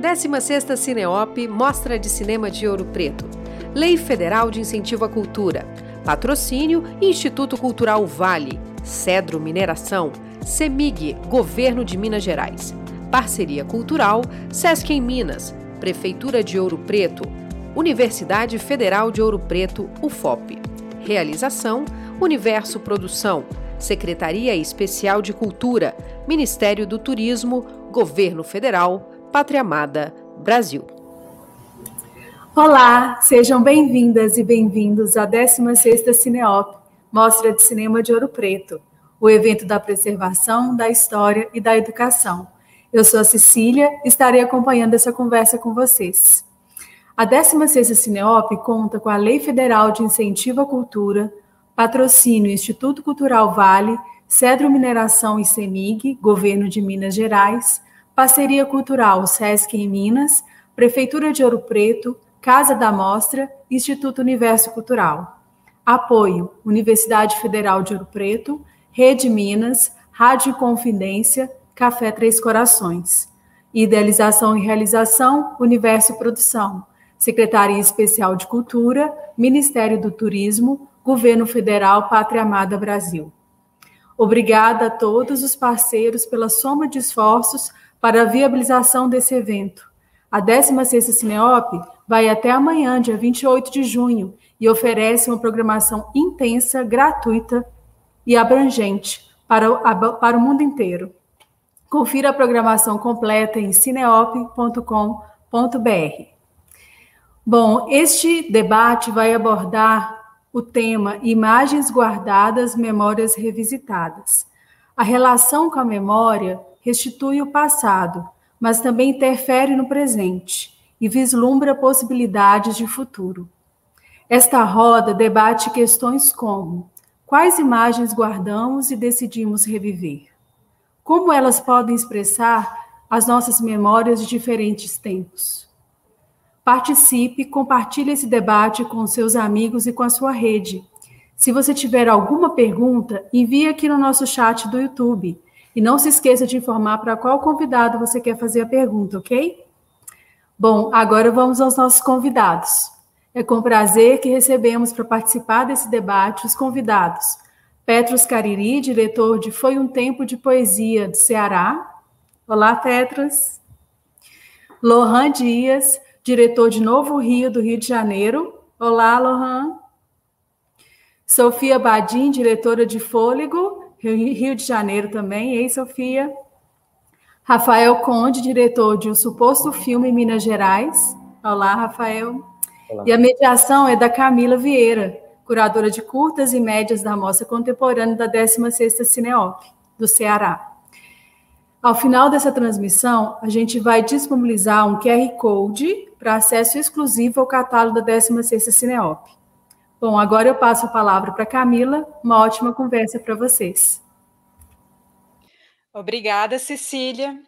16ª Cineop Mostra de Cinema de Ouro Preto. Lei Federal de Incentivo à Cultura. Patrocínio Instituto Cultural Vale. Cedro Mineração. CEMIG, Governo de Minas Gerais. Parceria Cultural Sesc em Minas. Prefeitura de Ouro Preto. Universidade Federal de Ouro Preto, UFOP. Realização Universo Produção. Secretaria Especial de Cultura, Ministério do Turismo, Governo Federal, Pátria Amada, Brasil. Olá, sejam bem-vindas e bem-vindos à 16ª Cineop, Mostra de Cinema de Ouro Preto, o evento da preservação, da história e da educação. Eu sou a Cecília e estarei acompanhando essa conversa com vocês. A 16ª Cineop conta com a Lei Federal de Incentivo à Cultura, patrocínio Instituto Cultural Vale, Cedro Mineração e CEMIG, Governo de Minas Gerais, Parceria Cultural SESC em Minas, Prefeitura de Ouro Preto, Casa da Mostra, Instituto Universo Cultural. Apoio: Universidade Federal de Ouro Preto, Rede Minas, Rádio Confidência, Café Três Corações. Idealização e realização: Universo Produção. Secretaria Especial de Cultura, Ministério do Turismo, Governo Federal Pátria Amada Brasil. Obrigada a todos os parceiros pela soma de esforços para a viabilização desse evento. A 16ª Cineop vai até amanhã, dia 28 de junho, e oferece uma programação intensa, gratuita e abrangente para o, para o mundo inteiro. Confira a programação completa em cineop.com.br. Bom, este debate vai abordar o tema Imagens Guardadas, Memórias Revisitadas. A relação com a memória restitui o passado, mas também interfere no presente e vislumbra possibilidades de futuro. Esta roda debate questões como: quais imagens guardamos e decidimos reviver? Como elas podem expressar as nossas memórias de diferentes tempos? Participe, compartilhe esse debate com seus amigos e com a sua rede. Se você tiver alguma pergunta, envie aqui no nosso chat do YouTube e não se esqueça de informar para qual convidado você quer fazer a pergunta, ok? Bom, agora vamos aos nossos convidados. É com prazer que recebemos para participar desse debate os convidados. Petros Cariri, diretor de Foi um Tempo de Poesia do Ceará. Olá, Petros. Lohan Dias, diretor de Novo Rio do Rio de Janeiro. Olá, Lohan. Sofia Badim, diretora de Fôlego Rio de Janeiro também. Ei, Sofia. Rafael Conde, diretor de O Suposto Filme Minas Gerais. Olá, Rafael. Olá. E a mediação é da Camila Vieira, curadora de curtas e médias da Mostra Contemporânea da 16ª Cineop, do Ceará. Ao final dessa transmissão, a gente vai disponibilizar um QR Code para acesso exclusivo ao catálogo da 16ª Cineop. Bom, agora eu passo a palavra para Camila. Uma ótima conversa para vocês. Obrigada, Cecília.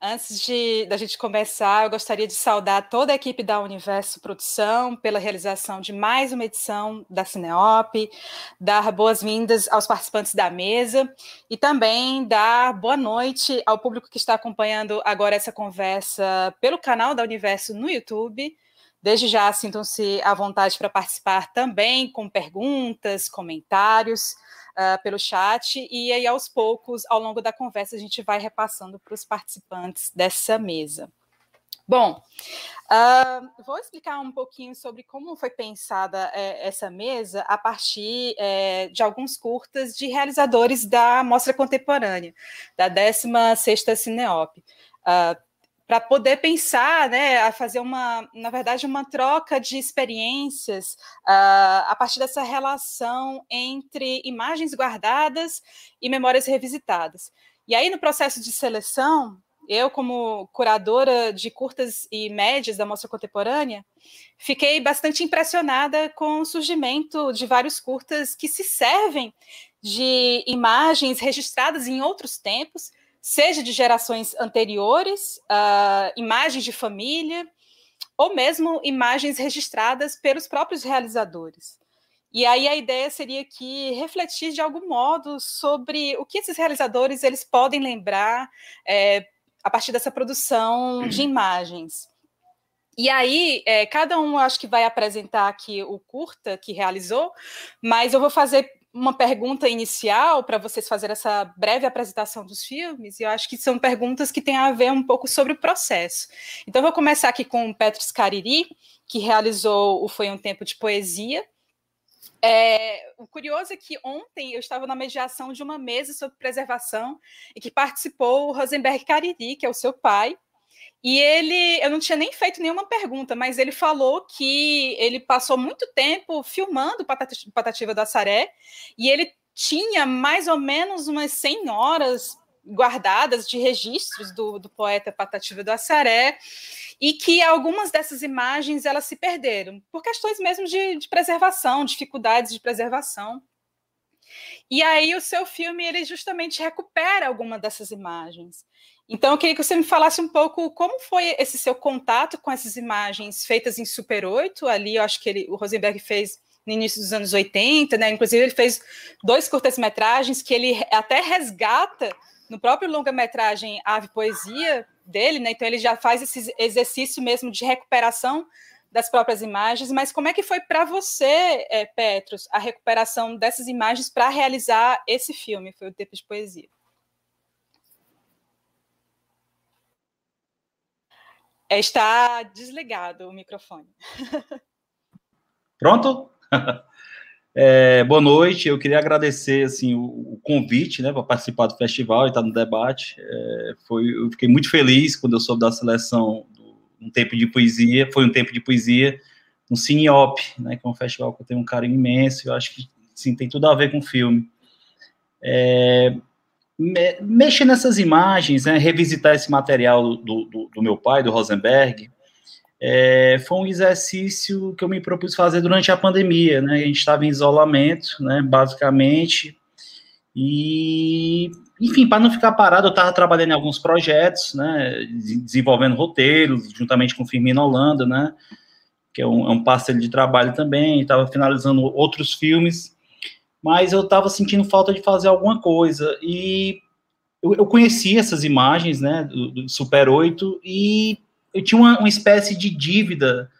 Antes de da gente começar, eu gostaria de saudar toda a equipe da Universo Produção pela realização de mais uma edição da Cineop, dar boas-vindas aos participantes da mesa e também dar boa noite ao público que está acompanhando agora essa conversa pelo canal da Universo no YouTube Desde já, sintam-se à vontade para participar também com perguntas, comentários uh, pelo chat, e aí, aos poucos, ao longo da conversa, a gente vai repassando para os participantes dessa mesa. Bom, uh, vou explicar um pouquinho sobre como foi pensada é, essa mesa a partir é, de alguns curtas de realizadores da Mostra Contemporânea, da 16ª Cineop. Uh, para poder pensar, né, a fazer uma, na verdade, uma troca de experiências uh, a partir dessa relação entre imagens guardadas e memórias revisitadas. E aí, no processo de seleção, eu, como curadora de curtas e médias da Mostra Contemporânea, fiquei bastante impressionada com o surgimento de vários curtas que se servem de imagens registradas em outros tempos seja de gerações anteriores, uh, imagens de família, ou mesmo imagens registradas pelos próprios realizadores. E aí a ideia seria que refletir de algum modo sobre o que esses realizadores eles podem lembrar é, a partir dessa produção de imagens. E aí, é, cada um acho que vai apresentar aqui o curta que realizou, mas eu vou fazer uma pergunta inicial para vocês fazerem essa breve apresentação dos filmes, e eu acho que são perguntas que têm a ver um pouco sobre o processo. Então, eu vou começar aqui com o Petros Cariri, que realizou o Foi um Tempo de Poesia. É, o curioso é que ontem eu estava na mediação de uma mesa sobre preservação e que participou o Rosenberg Cariri, que é o seu pai, e ele, eu não tinha nem feito nenhuma pergunta, mas ele falou que ele passou muito tempo filmando Patativa do Assaré e ele tinha mais ou menos umas 100 horas guardadas de registros do, do poeta Patativa do Assaré e que algumas dessas imagens elas se perderam por questões mesmo de, de preservação, dificuldades de preservação. E aí o seu filme ele justamente recupera alguma dessas imagens. Então, eu queria que você me falasse um pouco como foi esse seu contato com essas imagens feitas em Super 8. Ali, eu acho que ele, o Rosenberg fez no início dos anos 80, né? Inclusive, ele fez dois curtas-metragens que ele até resgata no próprio longa-metragem Ave Poesia dele, né? Então, ele já faz esse exercício mesmo de recuperação das próprias imagens. Mas como é que foi para você, é, Petros, a recuperação dessas imagens para realizar esse filme? Foi o Tempo de Poesia. É, está desligado o microfone. Pronto? É, boa noite. Eu queria agradecer assim o, o convite, né, para participar do festival e estar no debate. É, foi, eu fiquei muito feliz quando eu soube da seleção do um tempo de poesia. Foi um tempo de poesia no Cineop, né, que é um festival que eu tenho um carinho imenso. Eu acho que sim, tem tudo a ver com filme. É, mexer nessas imagens, né, revisitar esse material do, do, do meu pai, do Rosenberg, é, foi um exercício que eu me propus fazer durante a pandemia, né? A gente estava em isolamento, né? Basicamente. E, enfim, para não ficar parado, eu estava trabalhando em alguns projetos, né? Desenvolvendo roteiros, juntamente com o Firmino Holanda, né? Que é um, é um parceiro de trabalho também. Estava finalizando outros filmes mas eu estava sentindo falta de fazer alguma coisa. E eu, eu conheci essas imagens, né, do, do, Super 8, e eu tinha uma, uma espécie de dívida,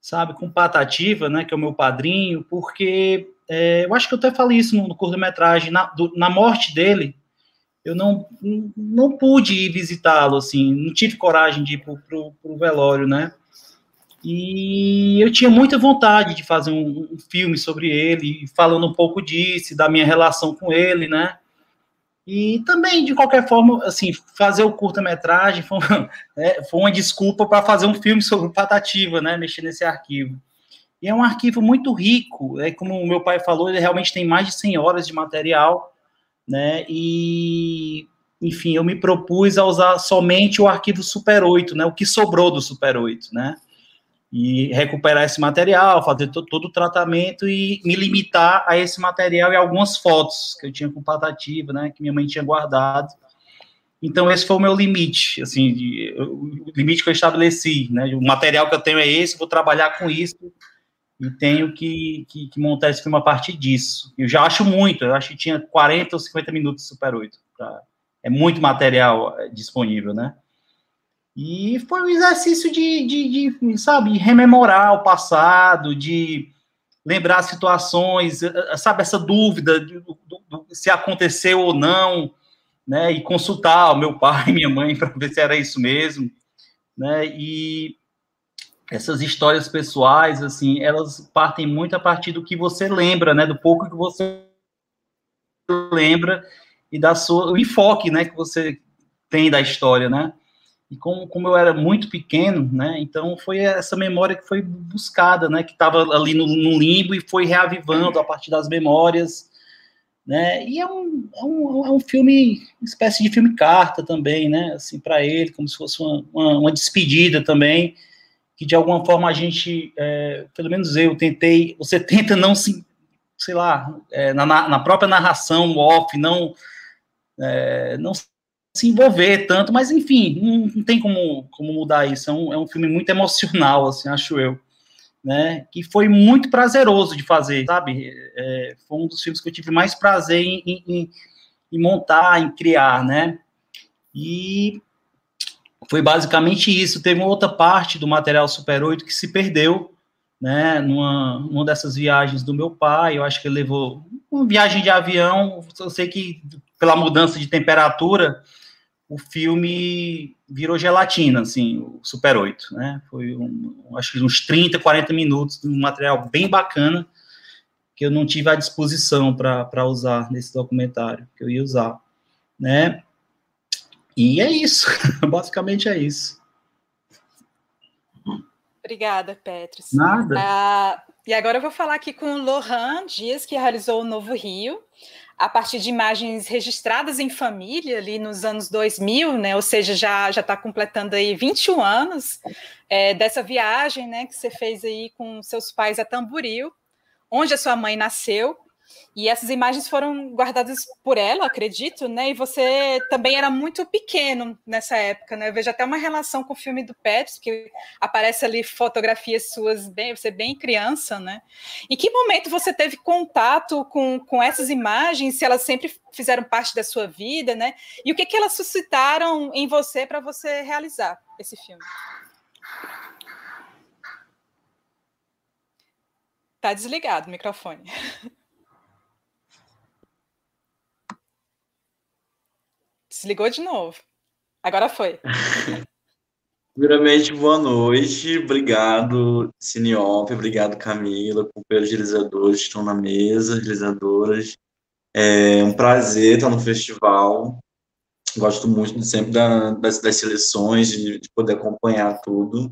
sabe, com Patativa, né, que é o meu padrinho, porque é, eu acho que eu até falei isso no, no curta-metragem, na, na morte dele, eu não, não pude ir visitá-lo, assim, não tive coragem de ir para o velório, né, e eu tinha muita vontade de fazer um, um, filme sobre ele, falando um pouco disso, da minha relação com ele, né? E também, de qualquer forma, assim, fazer o curta-metragem foi, é, foi, uma desculpa para fazer um filme sobre Patativa, né? Mexer nesse arquivo. E é um arquivo muito rico, é como o meu pai falou, ele realmente tem mais de 100 horas de material, né? E, enfim, eu me propus a usar somente o arquivo Super 8, né? O que sobrou do Super 8, né? E recuperar esse material, fazer todo o tratamento e me limitar a esse material e algumas fotos que eu tinha com patativa, né, que minha mãe tinha guardado. Então esse foi o meu limite, assim, de, o limite que eu estabeleci, né, o material que eu tenho é esse, vou trabalhar com isso e tenho que, que, que montar esse filme a partir disso. Eu já acho muito, eu acho que tinha 40 ou 50 minutos de Super 8, pra, é muito material é, disponível, né. E foi um exercício de, de, de, sabe, rememorar o passado, de lembrar situações, eh, eh, sabe, essa dúvida de, de, se aconteceu ou não, né, e consultar o meu pai minha mãe para ver se era isso mesmo, né, e essas histórias pessoais, assim, elas partem muito a partir do que você lembra, né, do pouco que você lembra e da sua, o enfoque, né, que você tem da história, né, e como, como eu era muito pequeno, né, então foi essa memória que foi buscada, né, que estava ali no, no, limbo e foi reavivando a partir das memórias, né, e é um, é um, é um filme, uma espécie de filme carta também, né, assim, para ele, como se fosse uma, uma, uma, despedida também, que de alguma forma a gente, é, pelo menos eu tentei, você tenta não se, sei lá, é, na, na própria narração off, não, é, não se envolver tanto, mas enfim, não, não tem como, como mudar isso. É um, é um filme muito emocional, assim, acho eu. Né, que foi muito prazeroso de fazer, sabe? É, foi um dos filmes que eu tive mais prazer em, em, em montar, em criar, né? E foi basicamente isso. Teve outra parte do material Super 8 que se perdeu, né, numa, numa dessas viagens do meu pai. Eu acho que ele levou uma viagem de avião. Eu sei que pela mudança de temperatura, o filme virou gelatina, assim, o Super 8, né? Foi, um, acho que uns 30, 40 minutos de um material bem bacana que eu não tive à disposição para usar nesse documentário, que eu ia usar, né? E é isso, basicamente é isso. Obrigada, Petros. Nada. Ah, e agora eu vou falar aqui com o Lohan Dias, que realizou o Novo Rio, a partir de imagens registradas em família ali nos anos 2000, né? Ou seja, já já está completando aí 21 anos é, dessa viagem, né? Que você fez aí com seus pais a Tamboril, onde a sua mãe nasceu. E essas imagens foram guardadas por ela, acredito, né? E você também era muito pequeno nessa época, né? Eu vejo até uma relação com o filme do Pets, que aparece ali fotografias suas, bem, você bem criança, né? Em que momento você teve contato com, com essas imagens, se elas sempre fizeram parte da sua vida, né? E o que, que elas suscitaram em você para você realizar esse filme? Tá desligado o microfone. Desligou de novo. Agora foi. Primeiramente, boa noite. Obrigado, Cineop. Obrigado, Camila, companheiros realizadores que estão na mesa, realizadoras. É um prazer estar no festival. Gosto muito sempre da, das, das, seleções, de, de, poder acompanhar tudo.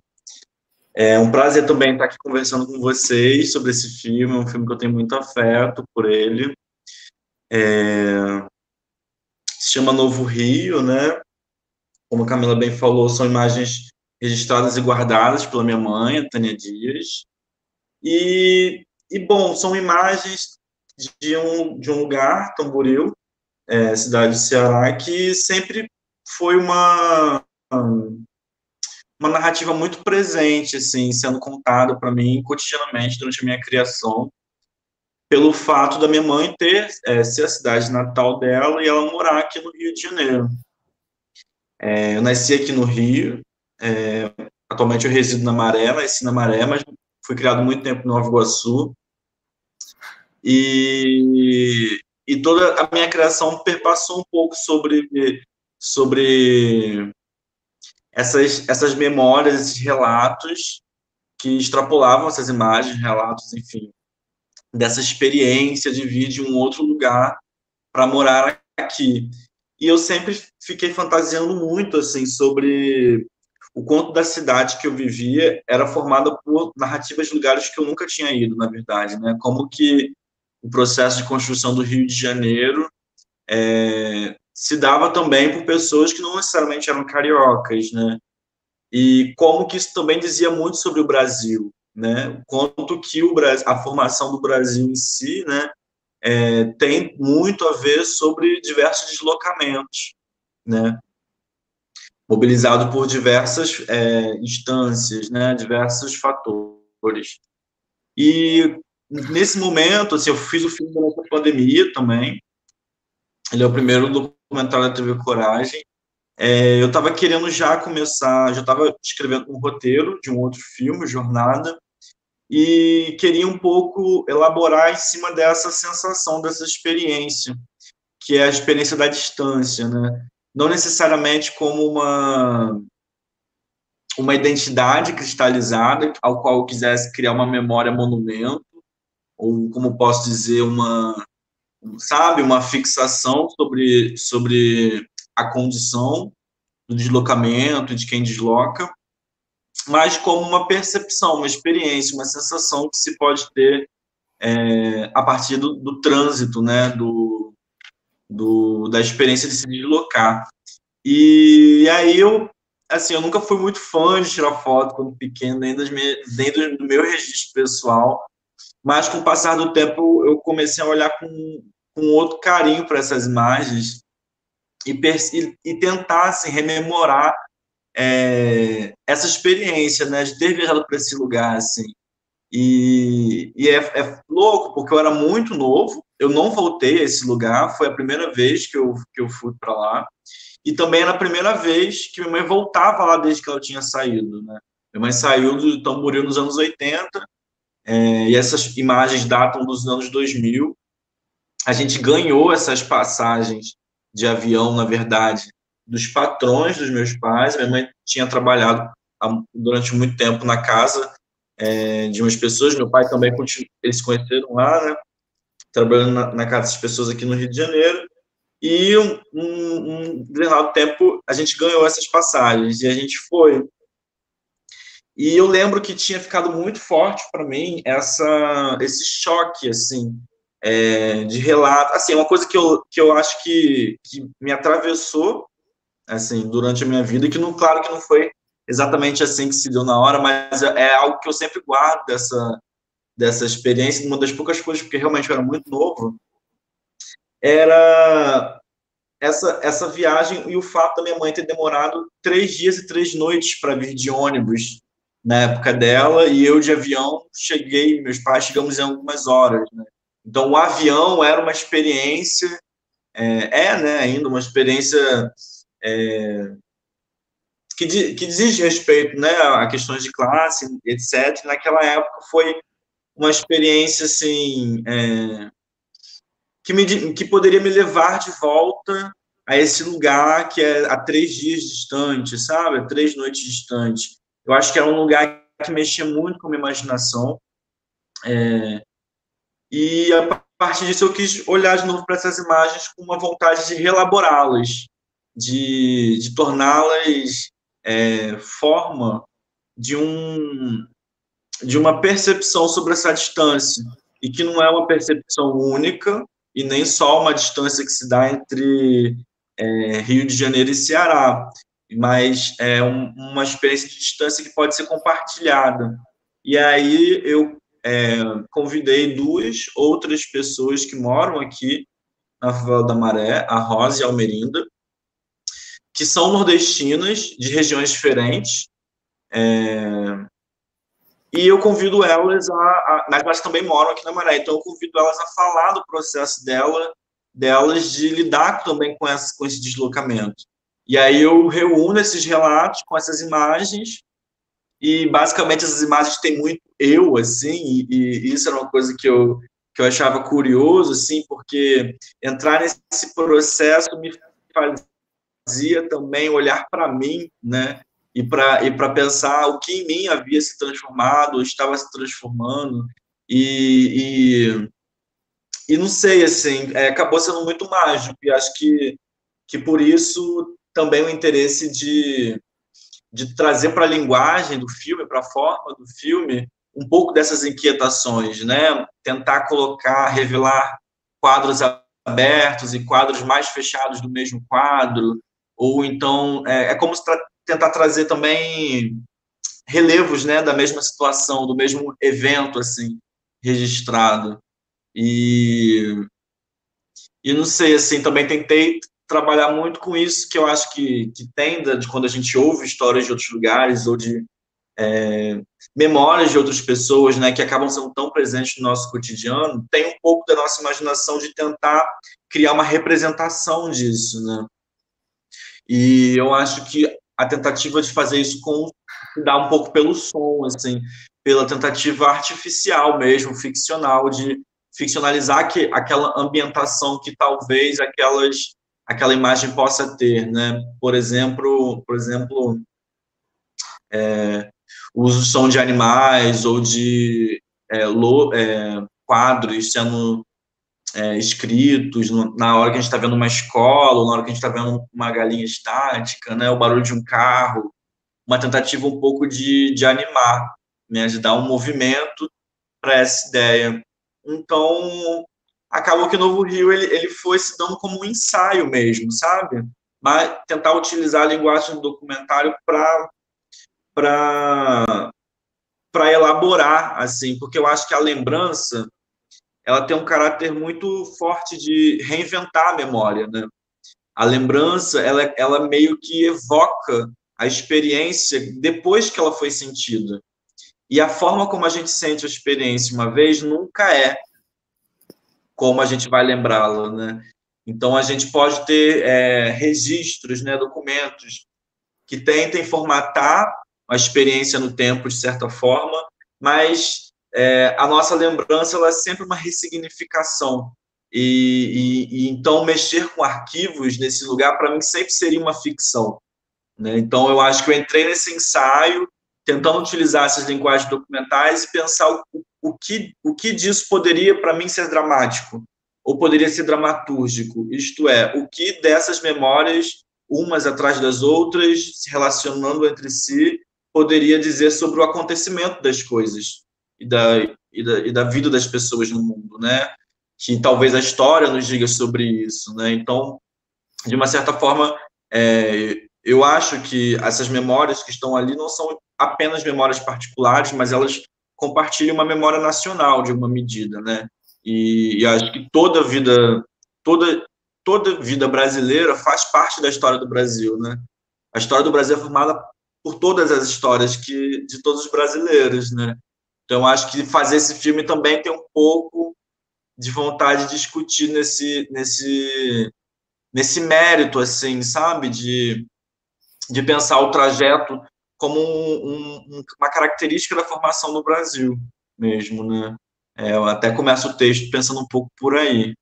É um prazer também estar aqui conversando com vocês sobre esse filme. É um filme que eu tenho muito afeto por ele. É, se chama Novo Rio, né? Como a Camila bem falou, são imagens registradas e guardadas pela minha mãe, Tânia Dias. E, e bom, são imagens de um, de um lugar, Tamboril, é, cidade do Ceará, que sempre foi uma, uma narrativa muito presente, assim, sendo contada para mim cotidianamente durante a minha criação pelo fato da minha mãe ter é, ser a cidade natal dela e ela morar aqui no Rio de Janeiro. É, eu nasci aqui no Rio, é, atualmente eu resido na Maré, nasci na Maré, mas fui criado muito tempo em Nova Iguaçu. E, e toda a minha criação perpassou um pouco sobre, sobre essas, essas memórias, esses relatos que extrapolavam essas imagens, relatos, enfim, dessa experiência de vir de um outro lugar para morar aqui. E eu sempre fiquei fantasiando muito assim sobre o quanto da cidade que eu vivia era formada por narrativas de lugares que eu nunca tinha ido, na verdade, né? Como que o processo de construção do Rio de Janeiro é, se dava também por pessoas que não necessariamente eram cariocas, né? E como que isso também dizia muito sobre o Brasil, né? Quanto que o Brasil, a formação do Brasil em si, né, é, tem muito a ver sobre diversos deslocamentos, né? Mobilizado por diversas é, instâncias, né, diversos fatores. E nesse momento, assim, eu fiz o filme durante a pandemia também. Ele é o primeiro documentário da TV Coragem. É, eu estava querendo já começar, já estava escrevendo um roteiro de um outro filme, Jornada, e queria um pouco elaborar em cima dessa sensação, dessa experiência, que é a experiência da distância, né? Não necessariamente como uma uma identidade cristalizada ao qual eu quisesse criar uma memória monumento ou como posso dizer uma sabe uma fixação sobre sobre a condição do deslocamento de quem desloca mas como uma percepção, uma experiência, uma sensação que se pode ter é, a partir do, do trânsito, né, do, do, da experiência de se deslocar. E aí eu, assim, eu nunca fui muito fã de tirar foto quando pequeno, nem, das do, do meu registro pessoal, mas com o passar do tempo eu comecei a olhar com, com outro carinho para essas imagens e, e, e tentar assim, rememorar é, essa experiência, né, de ter viajado para esse lugar, assim. E, e é, é, louco, porque eu era muito novo, eu não voltei a esse lugar, foi a primeira vez que eu, que eu fui para lá. e também era a primeira vez que minha mãe voltava lá desde que ela tinha saído, né? Minha mãe saiu do Tamboril nos anos 80, é, e essas imagens datam dos anos 2000. A gente ganhou essas passagens de avião, na verdade, dos patrões dos meus pais. Minha mãe tinha trabalhado durante muito tempo na casa é, de umas pessoas. Meu pai também, eles se conheceram lá, né? Trabalhando na, na casa das pessoas aqui no Rio de Janeiro. E um, um, um determinado tempo a gente ganhou essas passagens e a gente foi. E eu lembro que tinha ficado muito forte para mim essa, esse choque, assim, é, de relato. Assim, uma coisa que eu, que eu acho que, que me atravessou, assim, durante a minha vida, que, não, claro que não foi exatamente assim que se deu na hora, mas é, é algo que eu sempre guardo dessa, dessa experiência, uma das poucas coisas, porque realmente eu era muito novo, era essa, essa viagem e o fato da minha mãe ter demorado três dias e três noites para vir de ônibus na época dela, e eu de avião cheguei, meus pais chegamos em algumas horas, né? Então, o avião era uma experiência, é, é né, ainda uma experiência é, que, que diz respeito né, a questões de classe, etc. Naquela época foi uma experiência assim é, que, me, que poderia me levar de volta a esse lugar que é a três dias distante, sabe? A três noites distante. Eu acho que era um lugar que mexia muito com a minha imaginação. É, e a partir disso eu quis olhar de novo para essas imagens com uma vontade de relaborá-las, de, de torná-las é, forma de um de uma percepção sobre essa distância e que não é uma percepção única e nem só uma distância que se dá entre é, Rio de Janeiro e Ceará, mas é um, uma experiência de distância que pode ser compartilhada. E aí eu é, convidei duas outras pessoas que moram aqui na Favela da Maré, a Rosa e a Almerinda, que são nordestinas, de regiões diferentes, é, e eu convido elas a, a, mas elas também moram aqui na Maré, então eu convido elas a falar do processo dela, delas de lidar também com, essa, com esse deslocamento. E aí eu reúno esses relatos com essas imagens e basicamente essas imagens têm muito eu assim e, e isso era uma coisa que eu que eu achava curioso assim porque entrar nesse processo me fazia também olhar para mim né e para e para pensar o que em mim havia se transformado estava se transformando e, e, e não sei assim é, acabou sendo muito mágico e acho que que por isso também o interesse de de trazer para a linguagem do filme, para a forma do filme, um pouco dessas inquietações, né? Tentar colocar, revelar quadros abertos e quadros mais fechados do mesmo quadro, ou então é, é como tra tentar trazer também relevos, né, da mesma situação, do mesmo evento assim registrado. E e não sei assim, também tentei trabalhar muito com isso, que eu acho que, que tem de quando a gente ouve histórias de outros lugares ou de é, memórias de outras pessoas, né, que acabam sendo tão presentes no nosso cotidiano, tem um pouco da nossa imaginação de tentar criar uma representação disso, né? E eu acho que a tentativa de fazer isso com dá um pouco pelo som, assim, pela tentativa artificial mesmo, ficcional de ficcionalizar que aquela ambientação que talvez aquelas aquela imagem possa ter, né? Por exemplo, por exemplo, é, o uso de som de animais ou de é, lo, é, quadros sendo é, escritos na hora que a gente está vendo uma escola, na hora que a gente está vendo uma galinha estática, né? O barulho de um carro, uma tentativa um pouco de, de animar, né? De dar um movimento para essa ideia. Então, acabou que o Novo Rio ele, ele foi se dando como um ensaio mesmo, sabe? Mas tentar utilizar a linguagem do documentário para para elaborar assim, porque eu acho que a lembrança ela tem um caráter muito forte de reinventar a memória, né? A lembrança, ela, ela meio que evoca a experiência depois que ela foi sentida. E a forma como a gente sente a experiência uma vez nunca é como a gente vai lembrá-lo, né? Então, a gente pode ter é, registros, né, documentos que tentem formatar a experiência no tempo, de certa forma, mas é, a nossa lembrança ela é sempre uma ressignificação. E, e, e então, mexer com arquivos nesse lugar, para mim, sempre seria uma ficção. Né? Então, eu acho que eu entrei nesse ensaio tentando utilizar essas linguagens documentais e pensar o, o, que, o que disso poderia, para mim, ser dramático ou poderia ser dramatúrgico, isto é, o que dessas memórias, umas atrás das outras, se relacionando entre si, poderia dizer sobre o acontecimento das coisas e da, e da, e da vida das pessoas no mundo, né? Que talvez a história nos diga sobre isso, né? Então, de uma certa forma, é, eu acho que essas memórias que estão ali não são apenas memórias particulares, mas elas compartilham uma memória nacional de uma medida, né? E, e acho que toda vida, toda toda vida brasileira faz parte da história do Brasil, né? A história do Brasil é formada por todas as histórias que de todos os brasileiros, né? Então acho que fazer esse filme também tem um pouco de vontade de discutir nesse nesse nesse mérito assim, sabe, de de pensar o trajeto como um, um, uma característica da formação do Brasil mesmo, né? É, eu até começo o texto pensando um pouco por aí.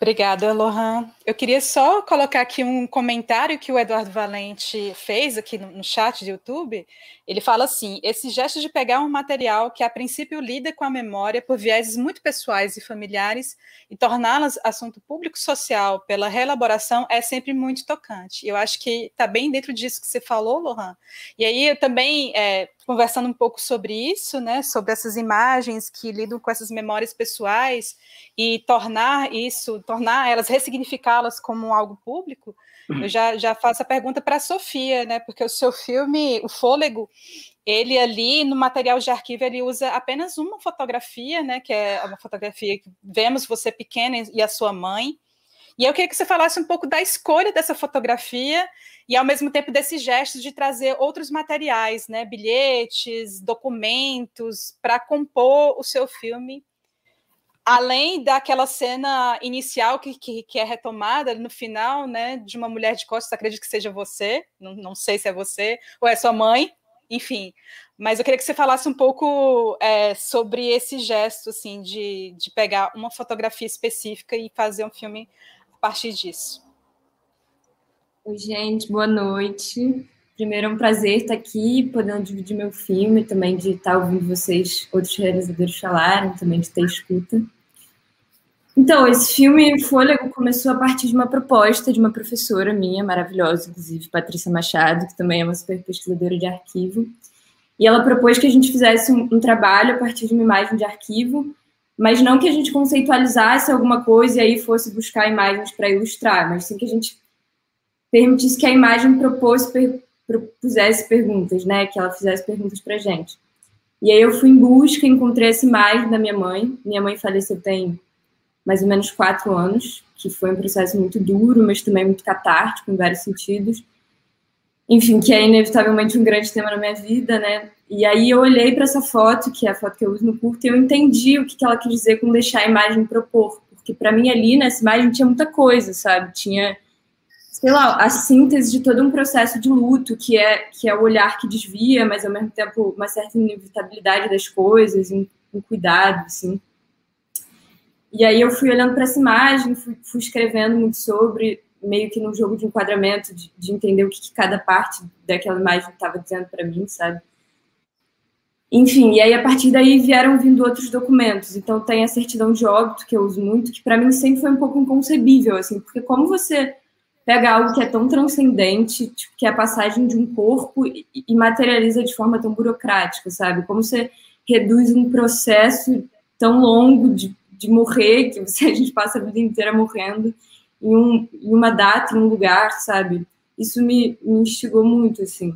Obrigada, Lohan. Eu queria só colocar aqui um comentário que o Eduardo Valente fez aqui no, chat do YouTube. Ele fala assim: esse gesto de pegar um material que a princípio lida com a memória por vieses muito pessoais e familiares e torná-las assunto público-social pela reelaboração é sempre muito tocante. Eu acho que está bem dentro disso que você falou, Lohan. E aí eu também é, conversando um pouco sobre isso, né, sobre essas imagens que lidam com essas memórias pessoais e tornar isso, tornar elas, ressignificá-las como algo público, eu já, já faço a pergunta para a Sofia, né, porque o seu filme, O Fôlego, ele ali no material de arquivo ele usa apenas uma fotografia, né, que é uma fotografia que vemos você pequena e a sua mãe, e eu queria que você falasse um pouco da escolha dessa fotografia e, ao mesmo tempo, desse gesto de trazer outros materiais, né, bilhetes, documentos, para compor o seu filme. Além daquela cena inicial que, que, que, é retomada no final, né, de uma mulher de costas, acredito que seja você, não, não sei se é você, ou é sua mãe, enfim. Mas eu queria que você falasse um pouco é, sobre esse gesto, assim, de, de pegar uma fotografia específica e fazer um filme a partir disso. Oi, gente, boa noite. Primeiro é um prazer estar aqui, podendo dividir meu filme, também de estar ouvindo vocês, outros realizadores falarem, também de ter escuta. Então, esse filme Fôlego começou a partir de uma proposta de uma professora minha, maravilhosa, inclusive, Patrícia Machado, que também é uma super pesquisadora de arquivo. E ela propôs que a gente fizesse um, um trabalho a partir de uma imagem de arquivo mas não que a gente conceitualizasse alguma coisa e aí fosse buscar imagens para ilustrar, mas sim que a gente permitisse que a imagem propôs, propusesse perguntas, né, que ela fizesse perguntas para gente. E aí eu fui em busca, encontrei essa imagem da minha mãe. Minha mãe faleceu tem mais ou menos quatro anos, que foi um processo muito duro, mas também muito catártico em vários sentidos. Enfim, que é inevitavelmente um grande tema na minha vida, né? E aí eu olhei para essa foto, que é a foto que eu uso no curto, e eu entendi o que, que ela quis dizer com deixar a imagem propor. Porque para mim ali nessa imagem tinha muita coisa, sabe? Tinha, sei lá, a síntese de todo um processo de luto, que é, que é o olhar que desvia, mas ao mesmo tempo uma certa inevitabilidade das coisas, um, um cuidado, assim. E aí eu fui olhando para essa imagem, fui, fui, escrevendo muito sobre, meio que num jogo de enquadramento, de, de entender o que, que cada parte daquela imagem estava dizendo para mim, sabe? Enfim, e aí a partir daí vieram vindo outros documentos. Então tem a certidão de óbito que eu uso muito, que para mim sempre foi um pouco inconcebível, assim, porque como você pega algo que é tão transcendente, tipo, que é a passagem de um corpo e, materializa de forma tão burocrática, sabe? Como você reduz um processo tão longo de, de morrer, que você, a gente passa a vida inteira morrendo, em, um, em uma data, em um lugar, sabe? Isso me, me instigou muito, assim.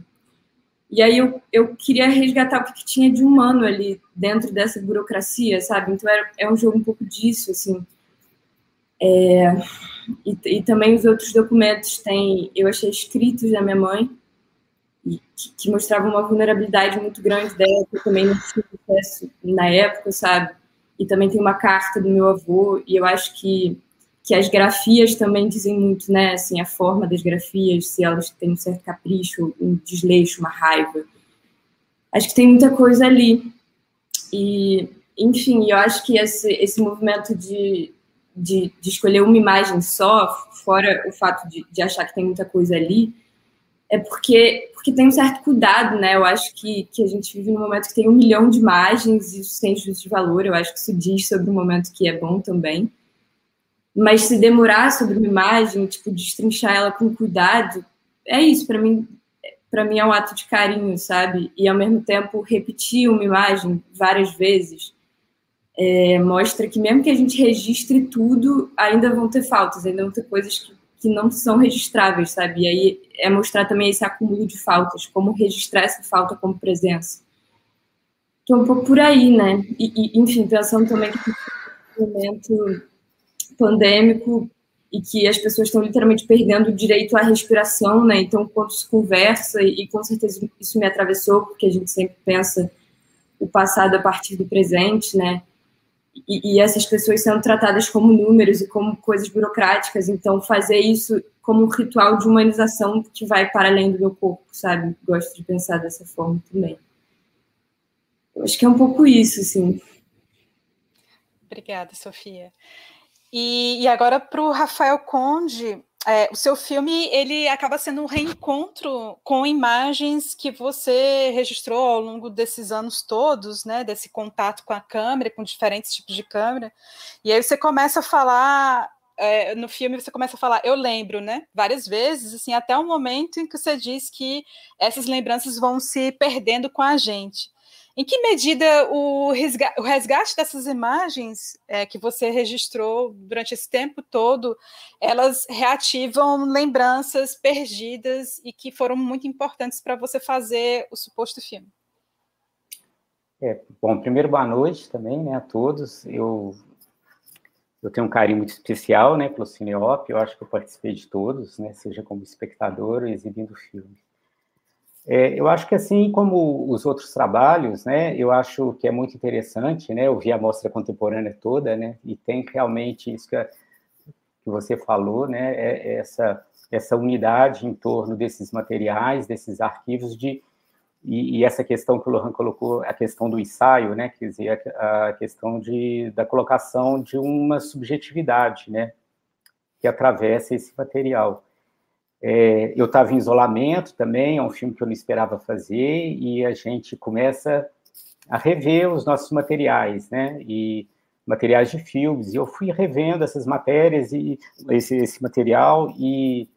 E aí eu, eu queria resgatar o que, tinha de humano ali dentro dessa burocracia, sabe? Então é, é um jogo um pouco disso, assim. É, e, e, também os outros documentos tem, eu achei escritos da minha mãe, que, que mostravam uma vulnerabilidade muito grande dela, que eu também não tinha acesso na época, sabe? e também tem uma carta do meu avô, e eu acho que, que as grafias também dizem muito, né, assim, a forma das grafias, se elas têm um certo capricho, um desleixo, uma raiva. Acho que tem muita coisa ali. E, enfim, eu acho que esse, esse movimento de, de, de escolher uma imagem só, fora o fato de, de achar que tem muita coisa ali, é porque, porque tem um certo cuidado, né? Eu acho que, que a gente vive num momento que tem um milhão de imagens e isso tem juízo de valor. Eu acho que isso diz sobre o momento que é bom também. Mas se demorar sobre uma imagem, tipo, destrinchar ela com cuidado, é isso. Para mim, para mim é um ato de carinho, sabe? E ao mesmo tempo repetir uma imagem várias vezes é, mostra que mesmo que a gente registre tudo, ainda vão ter faltas, ainda vão ter coisas que que não são registráveis, sabe? E aí é mostrar também esse acúmulo de faltas, como registrar essa falta como presença. Então, um pouco por aí, né? E, e enfim, pensando também que momento pandêmico e que as pessoas estão literalmente perdendo o direito à respiração, né? Então, quando se conversa, e, com certeza isso me atravessou, porque a gente sempre pensa o passado a partir do presente, né? e, e, essas pessoas sendo tratadas como números e como coisas burocráticas. Então, fazer isso como um ritual de humanização que vai para além do meu corpo, sabe? Gosto de pensar dessa forma também. Eu acho que é um pouco isso, assim. Obrigada, Sofia. E, e agora para o Rafael Conde, é, o seu filme ele acaba sendo um reencontro com imagens que você registrou ao longo desses anos todos, né? Desse contato com a câmera, com diferentes tipos de câmera. E aí você começa a falar é, no filme você começa a falar, eu lembro, né? Várias vezes, assim, até o momento em que você diz que essas lembranças vão se perdendo com a gente. Em que medida o resgate, o resgate dessas imagens é, que você registrou durante esse tempo todo, elas reativam lembranças perdidas e que foram muito importantes para você fazer o suposto filme? É, bom, primeiro boa noite também, né, a todos. Eu eu tenho um carinho muito especial, né, pelo Cineop. Eu acho que eu participei de todos, né, seja como espectador ou exibindo filme. É, eu acho que assim como os outros trabalhos, né, eu acho que é muito interessante, né, vi a mostra contemporânea toda, né, e tem realmente isso que, a, que você falou, né, é, é essa essa unidade em torno desses materiais, desses arquivos de e, e, essa questão que o Lohan colocou, a questão do ensaio, né, quer dizer, a, a questão de, da colocação de uma subjetividade, né, que atravessa esse material. É, eu estava em isolamento também, é um filme que eu não esperava fazer, e a gente começa a rever os nossos materiais, né? E materiais de filmes. E eu fui revendo essas matérias e esse, esse material e,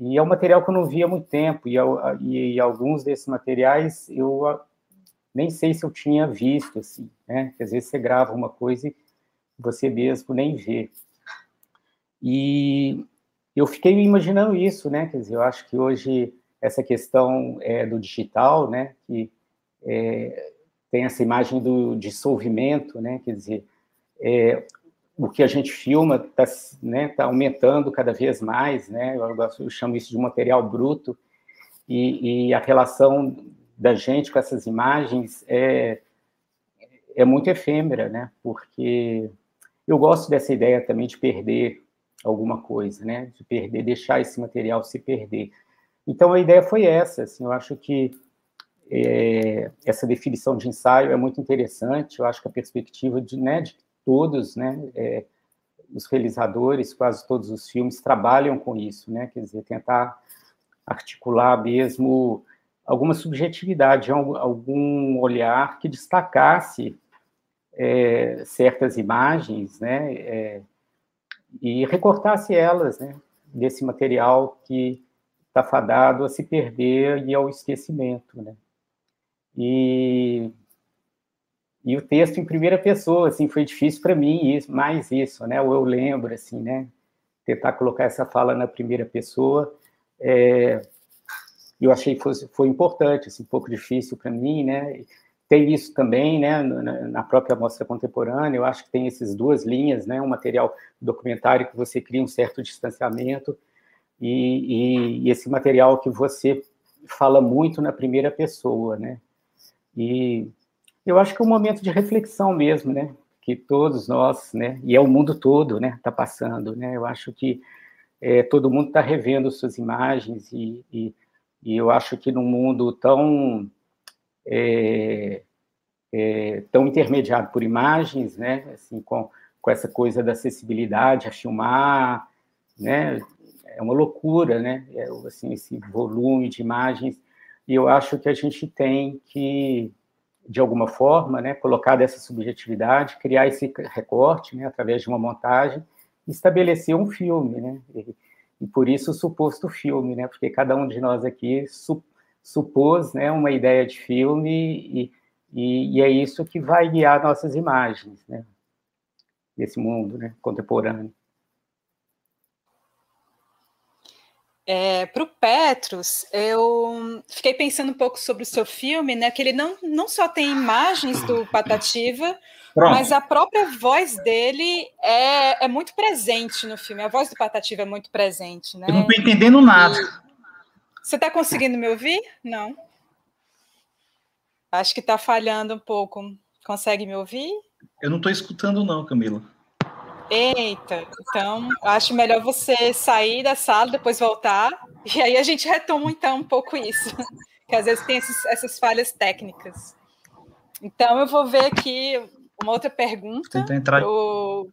e é um material que eu não via há muito tempo. E, e, e, alguns desses materiais eu nem sei se eu tinha visto, assim, né? Às vezes você grava uma coisa e você mesmo nem vê. E eu fiquei imaginando isso, né? Quer dizer, eu acho que hoje essa questão é, do digital, né? Que é, tem essa imagem do dissolvimento, né? Quer dizer, é, o que a gente filma está né, tá aumentando cada vez mais, né? Eu, eu, chamo isso de material bruto e, e, a relação da gente com essas imagens é, é muito efêmera, né? Porque eu gosto dessa ideia também de perder alguma coisa, né? De perder, deixar esse material se perder. Então a ideia foi essa. Assim, eu acho que é, essa definição de ensaio é muito interessante. Eu acho que a perspectiva de, né, de todos, né, é, os realizadores, quase todos os filmes trabalham com isso, né? Quer dizer, tentar articular mesmo alguma subjetividade, algum olhar que destacasse é, certas imagens, né? É, e recortasse elas, né, desse material que está fadado a se perder e ao esquecimento, né. E, e o texto em primeira pessoa, assim, foi difícil para mim, isso, mais isso, né, ou eu lembro, assim, né, tentar colocar essa fala na primeira pessoa, é, eu achei que foi, foi importante, assim, um pouco difícil para mim, né, tem isso também, né, na própria mostra contemporânea, eu acho que tem essas duas linhas, né, um material documentário que você cria um certo distanciamento e, e, e esse material que você fala muito na primeira pessoa, né, e eu acho que é um momento de reflexão mesmo, né, que todos nós, né, e é o mundo todo, né, está passando, né, eu acho que é, todo mundo está revendo suas imagens e, e, e, eu acho que num mundo tão é, é, tão intermediado por imagens, né, assim, com, com essa coisa da acessibilidade a filmar, né, é uma loucura, né, é, assim, esse volume de imagens, e eu acho que a gente tem que, de alguma forma, né, colocar dessa subjetividade, criar esse recorte, né, através de uma montagem, estabelecer um filme, né, e, e por isso o suposto filme, né, porque cada um de nós aqui supôs, né, uma ideia de filme e, e, e, é isso que vai guiar nossas imagens, né, desse mundo, né, contemporâneo. É, para o Petrus, eu fiquei pensando um pouco sobre o seu filme, né? Que ele não, não só tem imagens do Patativa, Pronto. mas a própria voz dele é, é muito presente no filme. A voz do Patativa é muito presente, né? Eu não estou entendendo nada. Você está conseguindo me ouvir? Não. Acho que está falhando um pouco. Consegue me ouvir? Eu não estou escutando, não, Camila. Eita, então acho melhor você sair da sala, depois voltar, e aí a gente retoma então um pouco isso, que às vezes tem esses, essas falhas técnicas. Então eu vou ver aqui uma outra pergunta. Tenta entrar. Pro...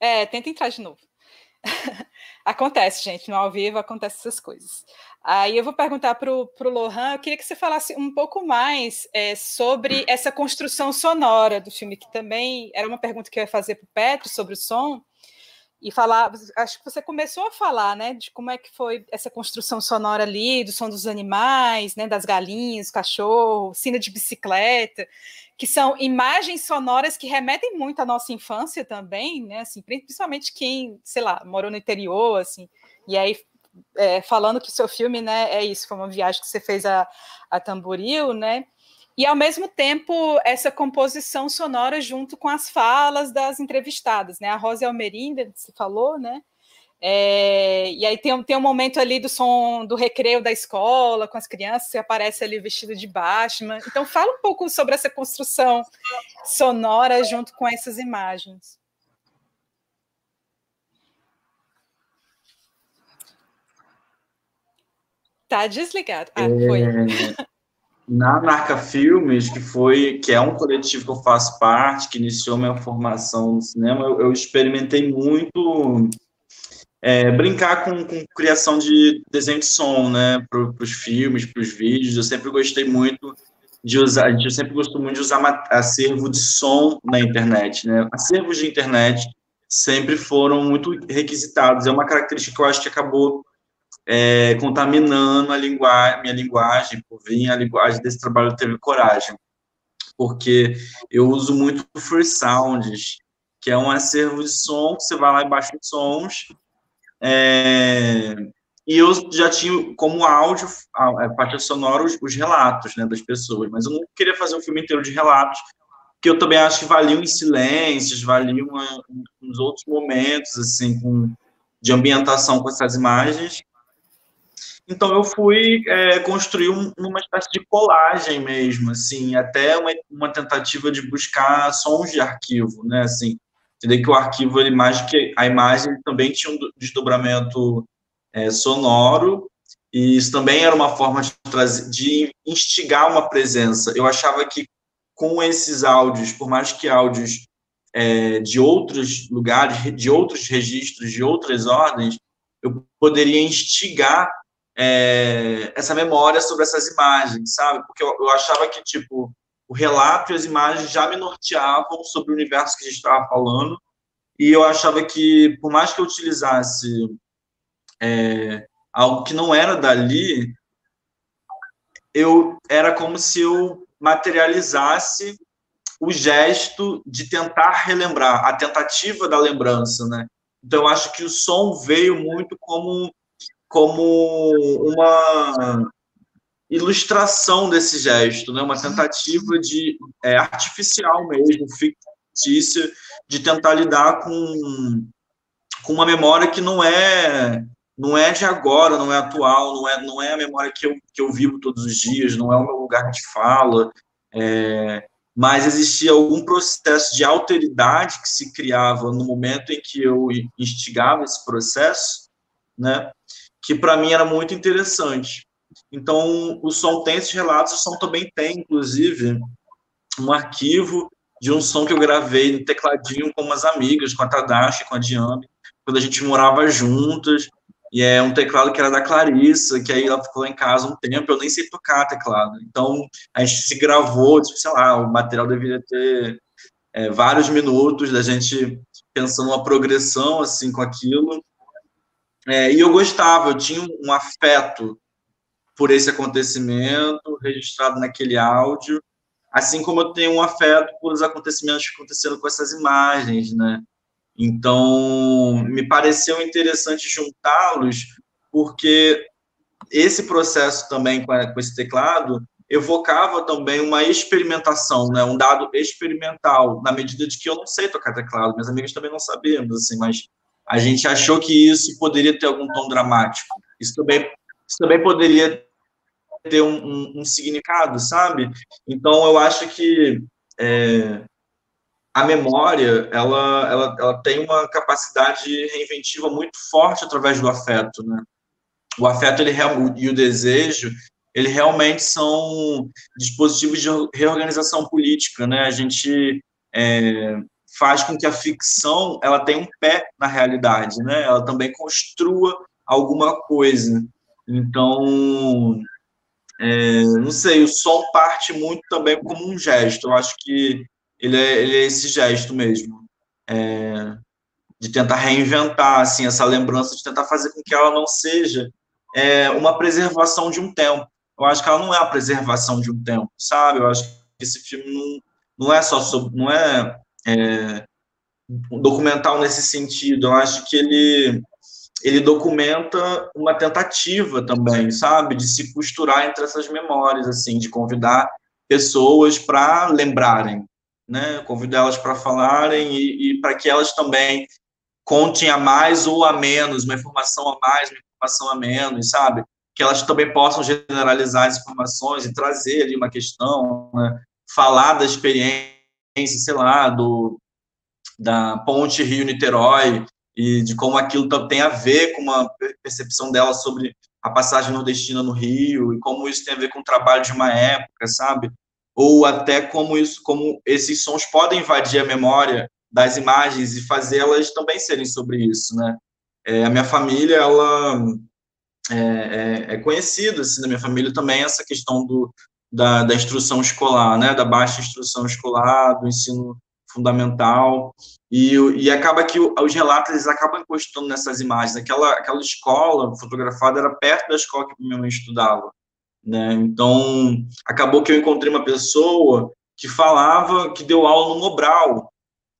É, tenta entrar de novo. acontece, gente, no ao vivo acontecem essas coisas. Aí eu vou perguntar para o Lohan, eu queria que você falasse um pouco mais é, sobre essa construção sonora do filme, que também era uma pergunta que eu ia fazer para o Petro sobre o som, e falar, acho que você começou a falar, né, de como é que foi essa construção sonora ali, do som dos animais, né, das galinhas, cachorro, cena de bicicleta, que são imagens sonoras que remetem muito à nossa infância também, né, assim, principalmente quem, sei lá, morou no interior, assim, e aí é, falando que seu filme, né, é isso, foi uma viagem que você fez a, a Tamboril, né, e ao mesmo tempo essa composição sonora junto com as falas das entrevistadas, né? A Rosa Almerinda, você falou, né? É, e aí tem, tem um momento ali do som do recreio da escola com as crianças, você aparece ali vestido de Batman. Então fala um pouco sobre essa construção sonora junto com essas imagens. Tá desligado. Ah, foi. É na Narca Filmes, que foi, que é um coletivo que eu faço parte, que iniciou minha formação no cinema, eu, eu experimentei muito é, brincar com, com, criação de desenho de som, né, para os filmes, para os vídeos. Eu sempre gostei muito de usar, eu sempre gostou muito de usar acervo de som na internet, né. Acervos de internet sempre foram muito requisitados. É uma característica que eu acho que acabou é, contaminando a linguagem, minha linguagem, por vir a linguagem desse trabalho teve coragem, porque eu uso muito Free Sounds, que é um acervo de som, que você vai lá e baixa os sons, é, e eu já tinha como áudio, a, parte sonora, os, os, relatos né, das pessoas, mas eu não queria fazer um filme inteiro de relatos, que eu também acho que valiam em silêncios, valiam uns outros momentos, assim, com, de ambientação com essas imagens, então eu fui é, construir um, uma espécie de colagem mesmo, assim, até uma, uma, tentativa de buscar sons de arquivo, né, assim, entender que o arquivo, ele mais que a imagem também tinha um desdobramento é, sonoro e isso também era uma forma de trazer, de instigar uma presença. Eu achava que com esses áudios, por mais que áudios é, de outros lugares, de outros registros, de outras ordens, eu poderia instigar é, essa memória sobre essas imagens, sabe? Porque eu, eu, achava que, tipo, o relato e as imagens já me norteavam sobre o universo que a gente estava falando, e eu achava que, por mais que eu utilizasse é, algo que não era dali, eu era como se eu materializasse o gesto de tentar relembrar, a tentativa da lembrança, né? Então, eu acho que o som veio muito como como uma ilustração desse gesto, né? uma tentativa de é, artificial mesmo, fictícia, de tentar lidar com, com uma memória que não é não é de agora, não é atual, não é, não é a memória que eu, que eu vivo todos os dias, não é o meu lugar de fala. É, mas existia algum processo de alteridade que se criava no momento em que eu instigava esse processo, né? Que para mim era muito interessante. Então, o som tem esses relatos, o som também tem, inclusive, um arquivo de um som que eu gravei no tecladinho com umas amigas, com a Tadashi, com a Diane, quando a gente morava juntas, e é um teclado que era da Clarissa, que aí ela ficou em casa um tempo, eu nem sei tocar teclado. Então, a gente se gravou, tipo, sei lá, o material deveria ter é, vários minutos da gente pensando uma progressão, assim, com aquilo. É, e eu gostava, eu tinha um afeto por esse acontecimento registrado naquele áudio, assim como eu tenho um afeto por os acontecimentos que aconteceram com essas imagens, né? Então, me pareceu interessante juntá-los, porque esse processo também com esse teclado evocava também uma experimentação, né, um dado experimental, na medida de que eu não sei tocar teclado, meus amigos também não sabíamos, assim, mas a gente achou que isso poderia ter algum tom dramático. Isso também, isso também poderia ter um, um, um significado, sabe? Então, eu acho que é, a memória ela, ela, ela tem uma capacidade reinventiva muito forte através do afeto, né? O afeto ele e o desejo ele realmente são dispositivos de reorganização política, né? A gente é, faz com que a ficção ela tenha um pé na realidade, né? Ela também construa alguma coisa. Então, é, não sei, o som parte muito também como um gesto. Eu acho que ele é, ele é esse gesto mesmo, é, de tentar reinventar assim essa lembrança, de tentar fazer com que ela não seja é, uma preservação de um tempo. Eu acho que ela não é a preservação de um tempo, sabe? Eu acho que esse filme não, não é só sobre, não é, é um documental nesse sentido. Eu acho que ele ele documenta uma tentativa também, sabe, de se costurar entre essas memórias, assim, de convidar pessoas para lembrarem, né? Convido elas para falarem e, e para que elas também contem a mais ou a menos, uma informação a mais, uma informação a menos, sabe? Que elas também possam generalizar as informações e trazer ali uma questão, né? falar da experiência, sei lá, do, da ponte Rio-Niterói e de como aquilo tem a ver com uma percepção dela sobre a passagem nordestina no Rio e como isso tem a ver com o trabalho de uma época, sabe? ou até como isso, como esses sons podem invadir a memória das imagens e fazê-las também serem sobre isso, né? É, a minha família, ela é, é, é conhecida, assim, da minha família também, essa questão do, da, da instrução escolar, né? Da baixa instrução escolar, do ensino fundamental, e, e acaba que os relatos eles acabam encostando nessas imagens. Aquela, aquela escola fotografada era perto da escola que minha mãe estudava. Né? Então, acabou que eu encontrei uma pessoa que falava, que deu aula no Mobral,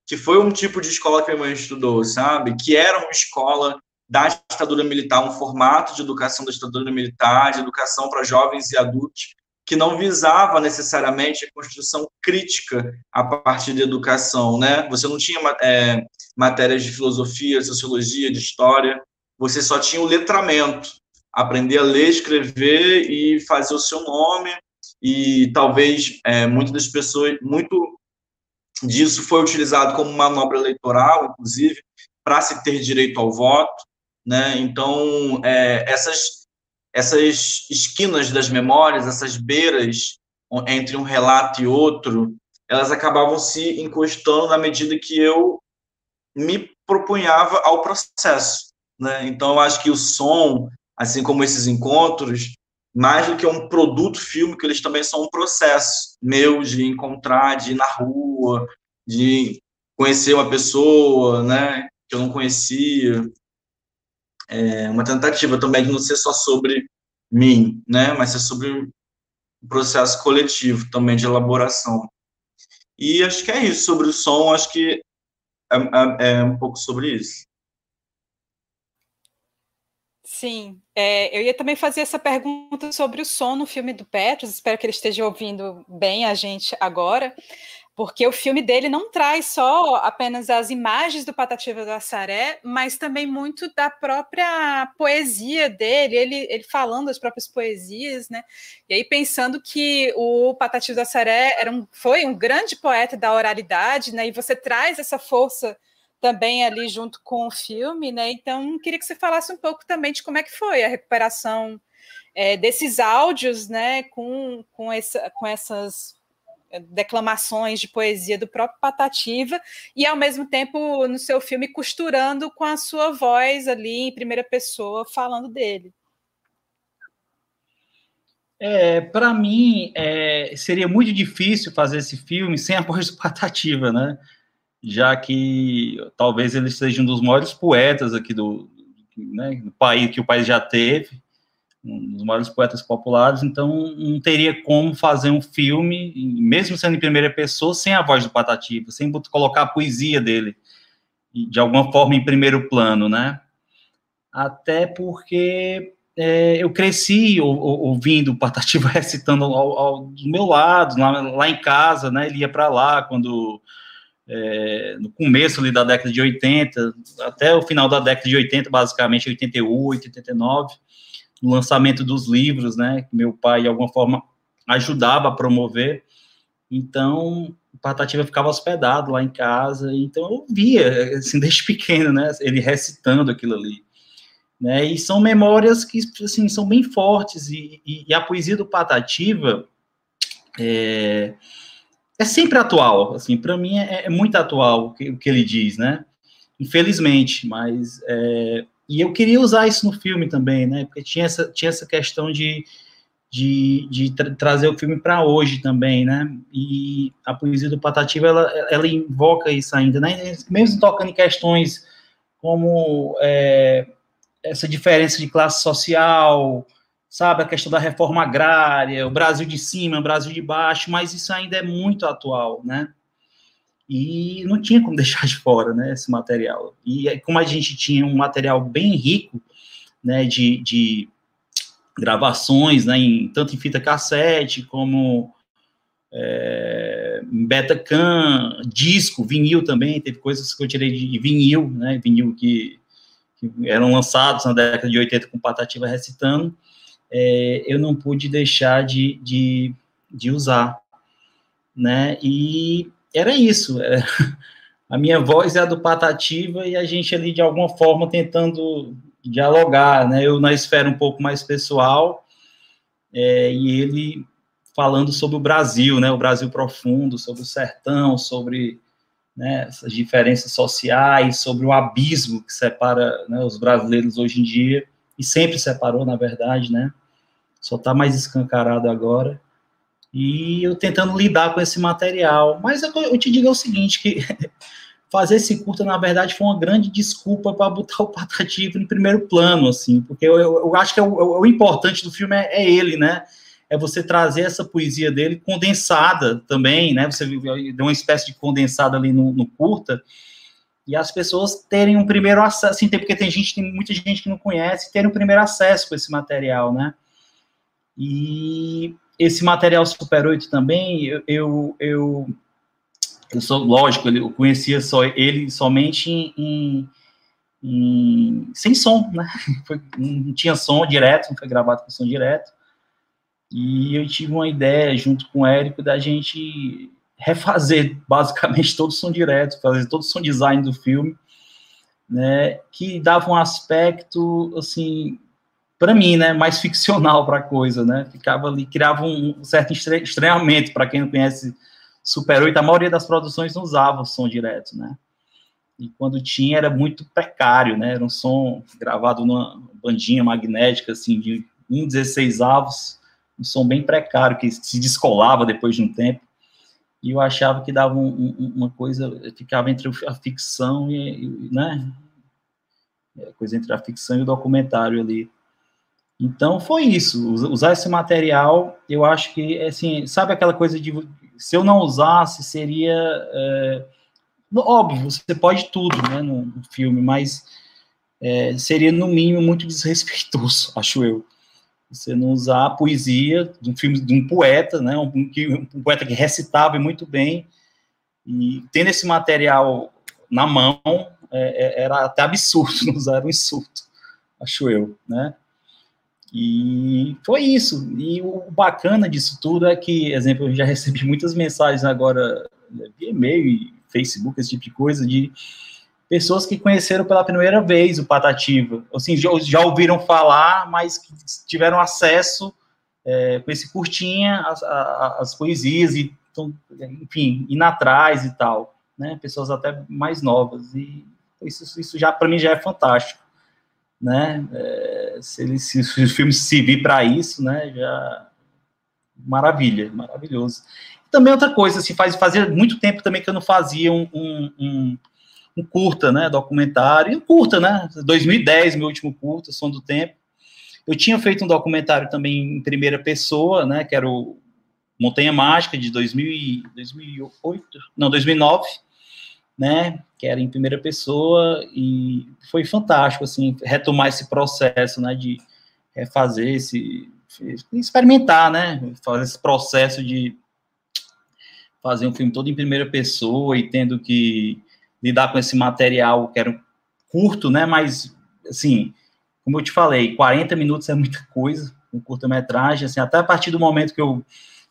que foi um tipo de escola que minha mãe estudou, sabe? Que era uma escola da ditadura militar, um formato de educação da ditadura militar, de educação para jovens e adultos, que não visava necessariamente a construção crítica a partir da educação, né? Você não tinha é, matérias de filosofia, sociologia, de história, você só tinha o letramento, aprender a ler, escrever e fazer o seu nome. E talvez é, muitas das pessoas, muito disso foi utilizado como manobra eleitoral, inclusive, para se ter direito ao voto. Né? Então, é, essas, essas esquinas das memórias, essas beiras entre um relato e outro, elas acabavam se encostando na medida que eu me propunhava ao processo. Né? Então, eu acho que o som, assim como esses encontros, mais do que um produto fílmico, eles também são um processo meu de encontrar, de ir na rua, de conhecer uma pessoa, né, que eu não conhecia. É uma tentativa também de não ser só sobre mim, né, mas ser sobre um processo coletivo também de elaboração. E acho que é isso sobre o som, acho que é, é, é um pouco sobre isso. Sim, é, eu ia também fazer essa pergunta sobre o som no filme do Petros, espero que ele esteja ouvindo bem a gente agora. Porque o filme dele não traz só apenas as imagens do Patativa do Assaré, mas também muito da própria poesia dele, ele, ele falando as próprias poesias, né? E aí pensando que o Patativa do Assaré era um, foi um grande poeta da oralidade, né? E você traz essa força também ali junto com o filme, né? Então queria que você falasse um pouco também de como é que foi a recuperação é, desses áudios, né? Com, com, essa, com essas declamações de poesia do próprio Patativa e ao mesmo tempo no seu filme costurando com a sua voz ali em primeira pessoa falando dele. É, para mim é, seria muito difícil fazer esse filme sem a voz do Patativa, né? Já que talvez ele seja um dos maiores poetas aqui do, né, do país que o país já teve um dos maiores poetas populares, então não teria como fazer um filme, mesmo sendo em primeira pessoa, sem a voz do Patativa, sem colocar a poesia dele, de alguma forma, em primeiro plano, né? Até porque é, eu cresci ouvindo o Patativa recitando ao, ao, do meu lado, lá, lá, em casa, né? Ele ia para lá quando... É, no começo ali da década de 80, até o final da década de 80, basicamente 88, 89, no lançamento dos livros, né, meu pai, de alguma forma, ajudava a promover. Então, o Patativa ficava hospedado lá em casa, então eu via, assim, desde pequeno, né, ele recitando aquilo ali. Né, e são memórias que, assim, são bem fortes, e, e, e a poesia do Patativa é, é sempre atual, assim, para mim é, é, muito atual o que, o que, ele diz, né, infelizmente, mas é, e eu queria usar isso no filme também, né? Porque tinha essa, tinha essa questão de, de, de tra trazer o filme para hoje também, né? E a poesia do Patativa, ela, ela invoca isso ainda, né? Mesmo tocando em questões como é, essa diferença de classe social, sabe? A questão da reforma agrária, o Brasil de cima, o Brasil de baixo, mas isso ainda é muito atual, né? E não tinha como deixar de fora, né, esse material. E como a gente tinha um material bem rico, né, de, de gravações, né, em, tanto em fita cassete como é, Betacam, disco, vinil também, teve coisas que eu tirei de vinil, né, vinil que, que eram lançados na década de 80 com Patativa recitando, é, eu não pude deixar de, de, de usar, né, e era isso. É, a minha voz é a do Patativa e a gente ali, de alguma forma, tentando dialogar, né? Eu na esfera um pouco mais pessoal é, e ele falando sobre o Brasil, né? O Brasil profundo, sobre o sertão, sobre né, essas diferenças sociais, sobre o abismo que separa né, os brasileiros hoje em dia, e sempre separou, na verdade, né? Só está mais escancarado agora e eu tentando lidar com esse material. Mas eu te digo o seguinte, que fazer esse curta, na verdade, foi uma grande desculpa para botar o Patativa em primeiro plano, assim, porque eu, eu, eu acho que é o, o, importante do filme é, é, ele, né? É você trazer essa poesia dele condensada também, né? Você deu uma espécie de condensada ali no, no curta, e as pessoas terem um primeiro acesso, assim, porque tem gente, tem muita gente que não conhece, terem um primeiro acesso com esse material, né? E esse material Super 8 também, eu, eu, eu, eu sou, lógico, eu conhecia só ele somente em, em, em sem som, né? Foi, não tinha som direto, não foi gravado com som direto. E eu tive uma ideia, junto com o Érico, da gente refazer basicamente todo o som direto, fazer todo o som design do filme, né? Que dava um aspecto, assim, para mim, né, mais ficcional para a coisa, né? Ficava ali, criava um, certo estranhamento para quem não conhece Super 8, a maioria das produções não usava o som direto, né? E quando tinha era muito precário, né? Era um som gravado numa bandinha magnética assim de 1,16 avos, um som bem precário que se descolava depois de um tempo. E eu achava que dava um, um, uma coisa, ficava entre a ficção e, e né? A coisa entre a ficção e o documentário ali. Então foi isso, usar esse material, eu acho que, assim, sabe aquela coisa de, se eu não usasse, seria, é, óbvio, você pode tudo, né, no, no filme, mas é, seria, no mínimo, muito desrespeitoso, acho eu, você não usar a poesia de um filme, de um poeta, né, um, um poeta que recitava muito bem, E tendo esse material na mão, é, é era até absurdo, não era um insulto, acho eu, né? E foi isso. E o bacana disso tudo é que, exemplo, eu já recebi muitas mensagens agora via e-mail e Facebook, esse tipo de coisa, de pessoas que conheceram pela primeira vez o Patativa. Assim, já, já ouviram falar, mas tiveram acesso é, com esse curtinha as, as poesias e, então, enfim, indo atrás e tal, né? Pessoas até mais novas. E isso, isso já, para mim, já é fantástico né? É, se, ele, se, se os filmes servir para isso, né? Já maravilha, maravilhoso. também outra coisa, assim, faz fazia muito tempo também que eu não fazia um, um, um, um curta, né? Documentário, curta, né? 2010, meu último curta, Som do Tempo. Eu tinha feito um documentário também em primeira pessoa, né? Que era o Montanha Mágica de 2000, 2008, não, 2009 né, que era em primeira pessoa, e foi fantástico, assim, retomar esse processo, né, de fazer esse, experimentar, né, fazer esse processo de fazer um filme todo em primeira pessoa e tendo que lidar com esse material que era curto, né, mas, assim, como eu te falei, 40 minutos é muita coisa, um curta-metragem, assim, até a partir do momento que eu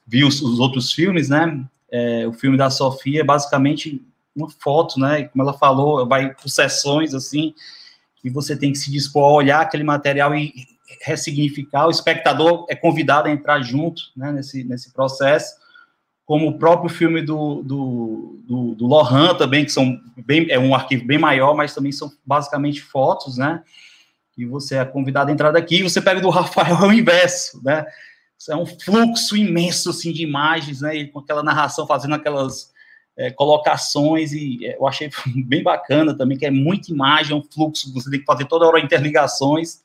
vi os, os outros filmes, né, é, o filme da Sofia, basicamente uma foto, né? Como ela falou, vai por sessões assim, e você tem que se dispor a olhar aquele material e ressignificar. O espectador é convidado a entrar junto né, nesse, nesse processo, como o próprio filme do, do, do, do Lohan também, que são bem, é um arquivo bem maior, mas também são basicamente fotos, né? E você é convidado a entrar daqui, e você pega do Rafael é o inverso, né? É um fluxo imenso assim de imagens, né? E com aquela narração fazendo aquelas é, colocações e é, eu achei bem bacana também, que é muita imagem, é um fluxo, você tem que fazer toda hora interligações.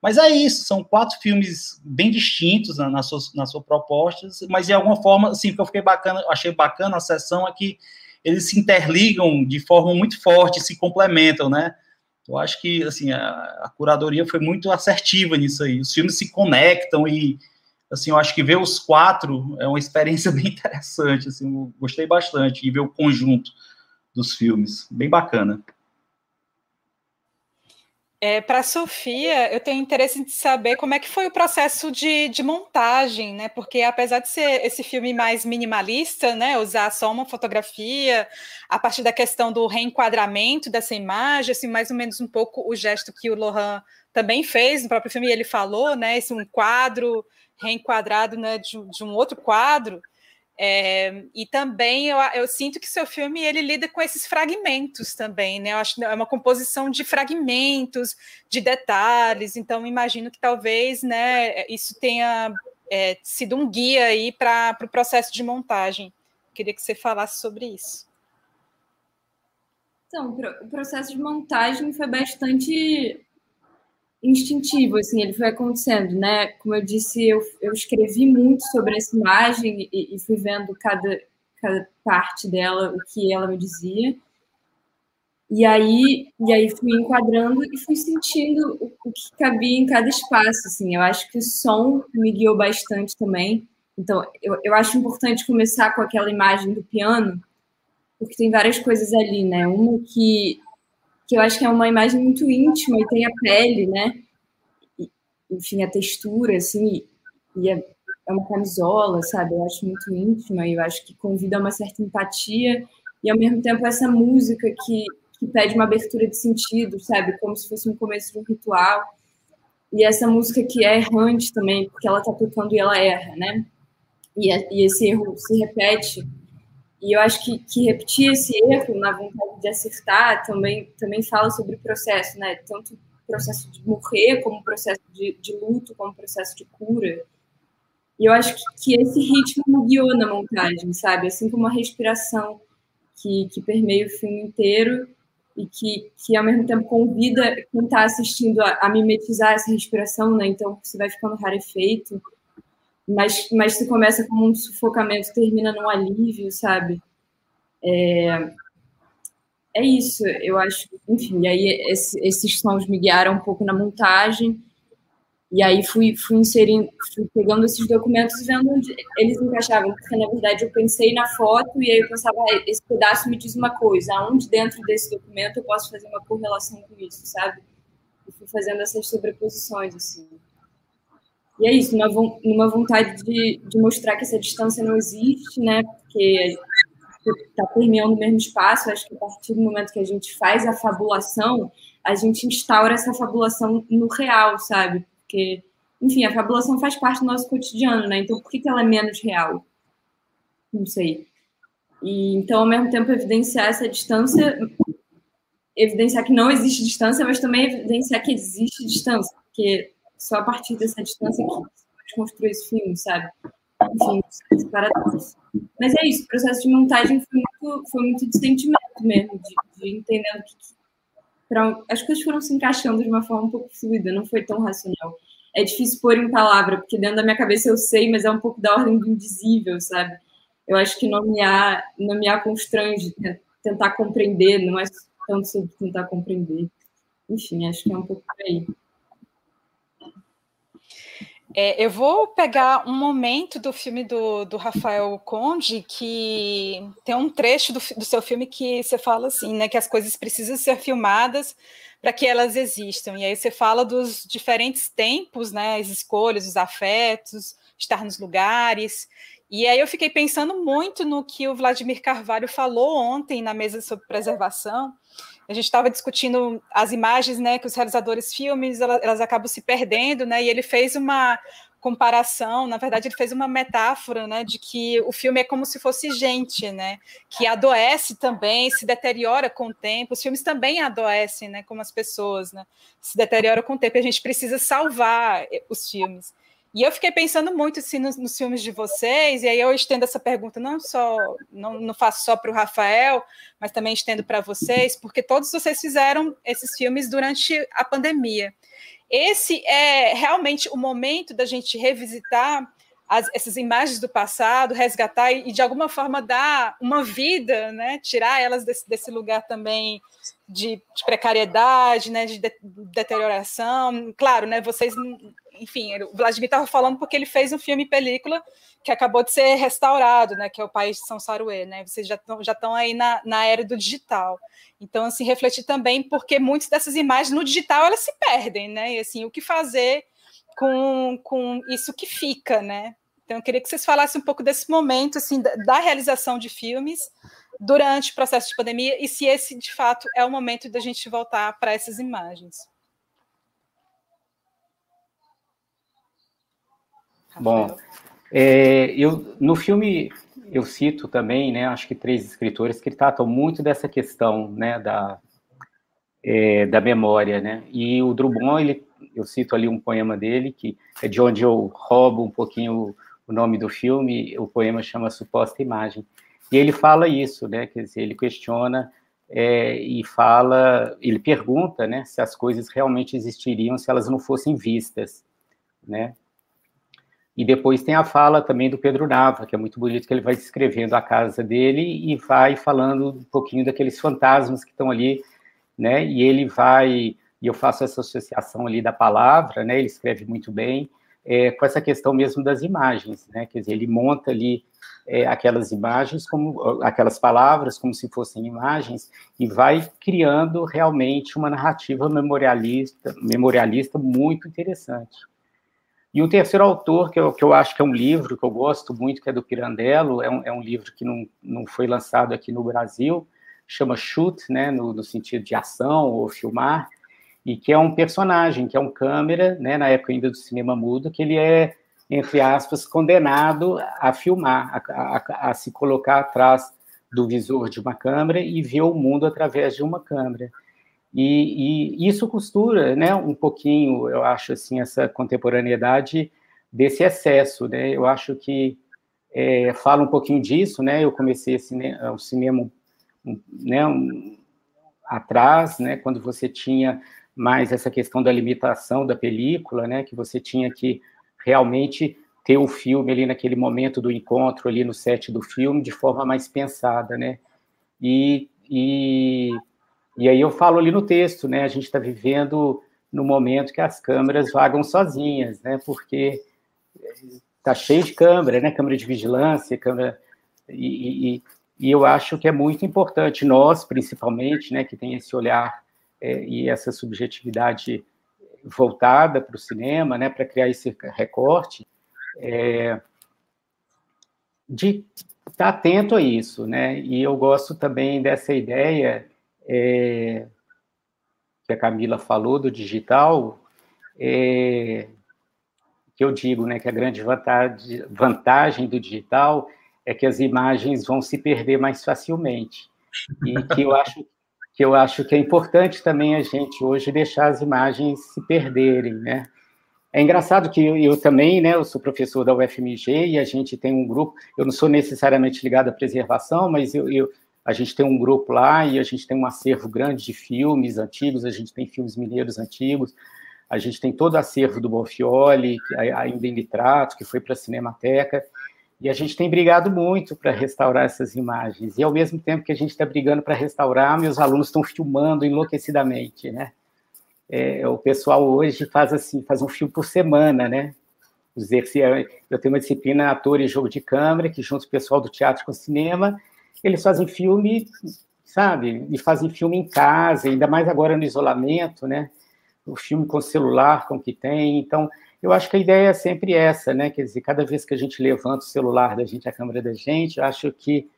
Mas é isso, são quatro filmes bem distintos na, na, sua, na sua proposta, mas de alguma forma, assim, que eu fiquei bacana, achei bacana a sessão é que eles se interligam de forma muito forte, se complementam, né? Eu acho que, assim, a, a curadoria foi muito assertiva nisso aí. Os filmes se conectam e, assim, eu acho que ver os quatro é uma experiência bem interessante, assim, gostei bastante de ver o conjunto dos filmes, bem bacana. É, Para Sofia, eu tenho interesse em saber como é que foi o processo de, de, montagem, né? Porque apesar de ser esse filme mais minimalista, né? Usar só uma fotografia, a partir da questão do reenquadramento dessa imagem, assim, mais ou menos um pouco o gesto que o Lohan também fez no próprio filme, ele falou, né? Esse um quadro reenquadrado né, de, de um outro quadro. É, e também eu, eu, sinto que seu filme ele lida com esses fragmentos também, né? Eu acho que é uma composição de fragmentos, de detalhes. Então imagino que talvez, né, isso tenha é, sido um guia aí para o pro processo de montagem. Queria que você falasse sobre isso. Então, o processo de montagem foi bastante instintivo, assim, ele foi acontecendo, né? Como eu disse, eu, eu escrevi muito sobre essa imagem e, e fui vendo cada, cada parte dela, o que ela me dizia. E aí, e aí fui enquadrando e fui sentindo o, o, que cabia em cada espaço, assim. Eu acho que o som me guiou bastante também. Então, eu, eu acho importante começar com aquela imagem do piano, porque tem várias coisas ali, né? Uma que que eu acho que é uma imagem muito íntima e tem a pele, né? E, enfim, a textura, assim, e é, é uma camisola, sabe? Eu acho muito íntima e eu acho que convida a uma certa empatia e, ao mesmo tempo, essa música que, que pede uma abertura de sentido, sabe? Como se fosse um começo de um ritual. E essa música que é errante também, porque ela tá tocando e ela erra, né? E, e esse erro se repete e eu acho que, que repetir esse erro na vontade de acertar também, também fala sobre o processo, né? Tanto o processo de morrer, como o processo de, de luto, como o processo de cura. E eu acho que, que esse ritmo me guiou na montagem, sabe? Assim como a respiração que, que permeia o filme inteiro e que, que ao mesmo tempo convida quem está assistindo a, a, mimetizar essa respiração, né? Então você vai ficando rarefeito mas, mas se começa como um sufocamento, termina num alívio, sabe? É, é isso, eu acho. Enfim, aí esse, esses sons me guiaram um pouco na montagem. E aí fui, fui inserindo, fui pegando esses documentos e vendo onde eles encaixavam, porque na verdade eu pensei na foto e aí eu pensava, ah, esse pedaço me diz uma coisa, aonde dentro desse documento eu posso fazer uma correlação com isso, sabe? E fui fazendo essas sobreposições, assim. E é isso, numa, numa vontade de, de mostrar que essa distância não existe, né? Porque está permeando o mesmo espaço, acho que a partir do momento que a gente faz a fabulação, a gente instaura essa fabulação no real, sabe? Porque, enfim, a fabulação faz parte do nosso cotidiano, né? Então, por que, que ela é menos real? Não sei. E, então, ao mesmo tempo, evidenciar essa distância, evidenciar que não existe distância, mas também evidenciar que existe distância, porque só a partir dessa distância que você pode construir esse filme, sabe? Enfim, esse paradoxo. Mas é isso, o processo de montagem foi muito, foi muito de sentimento mesmo, de, de entendendo que, pra, as coisas foram se encaixando de uma forma um pouco fluida, não foi tão racional. É difícil pôr em palavra, porque dentro da minha cabeça eu sei, mas é um pouco da ordem do indizível, sabe? Eu acho que nomear, nomear constrange, tentar compreender, não é tanto sobre tentar compreender. Enfim, acho que é um pouco por aí. É, eu vou pegar um momento do filme do, do Rafael Conde, que tem um trecho do, do, seu filme que você fala assim, né, que as coisas precisam ser filmadas para que elas existam. E aí você fala dos diferentes tempos, né, as escolhas, os afetos, estar nos lugares. E aí eu fiquei pensando muito no que o Vladimir Carvalho falou ontem na mesa sobre preservação, a gente estava discutindo as imagens, né, que os realizadores filmes elas, elas, acabam se perdendo, né, e ele fez uma comparação, na verdade ele fez uma metáfora, né, de que o filme é como se fosse gente, né, que adoece também, se deteriora com o tempo. Os filmes também adoecem, né, como as pessoas, né, se deteriora com o tempo. E a gente precisa salvar eh, os filmes. E eu fiquei pensando muito assim, nos, nos, filmes de vocês, e aí eu estendo essa pergunta não só, não, não faço só para o Rafael, mas também estendo para vocês, porque todos vocês fizeram esses filmes durante a pandemia. Esse é realmente o momento da gente revisitar as, essas imagens do passado, resgatar e, e, de alguma forma dar uma vida, né? tirar elas desse, desse lugar também de, de precariedade, né? de, de deterioração. Claro, né? vocês enfim, o Vladimir estava falando porque ele fez um filme película que acabou de ser restaurado, né, que é o País de São Saruê, né, vocês já estão já aí na, na era do digital. Então, assim, refletir também porque muitas dessas imagens no digital elas se perdem, né, e assim, o que fazer com, com isso que fica, né. Então, eu queria que vocês falassem um pouco desse momento, assim, da, da realização de filmes durante o processo de pandemia e se esse, de fato, é o momento da gente voltar para essas imagens. Bom, é, eu, no filme eu cito também, né, acho que três escritores que tratam muito dessa questão, né, da, é, da memória, né, e o Drummond, ele, eu cito ali um poema dele, que é de onde eu roubo um pouquinho o, o nome do filme, o poema chama Suposta Imagem, e ele fala isso, né, quer dizer, ele questiona é, e fala, ele pergunta, né, se as coisas realmente existiriam se elas não fossem vistas, né, e depois tem a fala também do Pedro Nava, que é muito bonito, que ele vai descrevendo a casa dele e vai falando um pouquinho daqueles fantasmas que estão ali, né? E ele vai, e eu faço essa associação ali da palavra, né? Ele escreve muito bem, é, com essa questão mesmo das imagens, né? Quer dizer, ele monta ali é, aquelas imagens, como aquelas palavras, como se fossem imagens, e vai criando realmente uma narrativa memorialista, memorialista muito interessante. E o terceiro autor, que eu, que eu acho que é um livro que eu gosto muito, que é do Pirandello, é um, é um livro que não, não foi lançado aqui no Brasil, chama Shoot, né, no, no, sentido de ação ou filmar, e que é um personagem, que é um câmera, né, na época ainda do cinema mudo, que ele é, entre aspas, condenado a filmar, a, a, a se colocar atrás do visor de uma câmera e ver o mundo através de uma câmera. E, e, isso costura, né, um pouquinho, eu acho assim, essa contemporaneidade desse excesso, né? Eu acho que é, fala um pouquinho disso, né? Eu comecei cine, o cinema, né, um, atrás, né, quando você tinha mais essa questão da limitação da película, né, que você tinha que realmente ter o filme ali naquele momento do encontro ali no set do filme de forma mais pensada, né? E, e e aí eu falo ali no texto, né? A gente está vivendo no momento que as câmeras vagam sozinhas, né? Porque está cheio de câmera, né? Câmera de vigilância, câmera e, e, e, eu acho que é muito importante nós, principalmente, né, que tem esse olhar é, e essa subjetividade voltada para o cinema, né, para criar esse recorte, é, de estar tá atento a isso, né? E eu gosto também dessa ideia é, que a Camila falou do digital, é, que eu digo, né, que a grande vantagem, vantagem do digital é que as imagens vão se perder mais facilmente e que eu acho que eu acho que é importante também a gente hoje deixar as imagens se perderem, né? É engraçado que eu, eu, também, né, eu sou professor da UFMG e a gente tem um grupo, eu não sou necessariamente ligado à preservação, mas eu, eu, a gente tem um grupo lá e a gente tem um acervo grande de filmes antigos, a gente tem filmes mineiros antigos, a gente tem todo o acervo do Bonfioli, ainda em litrato, que foi para a Cinemateca, e a gente tem brigado muito para restaurar essas imagens. E ao mesmo tempo que a gente está brigando para restaurar, meus alunos estão filmando enlouquecidamente, né? É, o pessoal hoje faz assim, faz um filme por semana, né? Eu tenho uma disciplina ator e jogo de câmera, que junto com o pessoal do teatro com cinema, eles fazem filme, sabe? E fazem filme em casa, ainda mais agora no isolamento, né? O filme com celular, com o que tem. Então, eu acho que a ideia é sempre essa, né? Quer dizer, cada vez que a gente levanta o celular da gente, a câmera da gente, eu acho que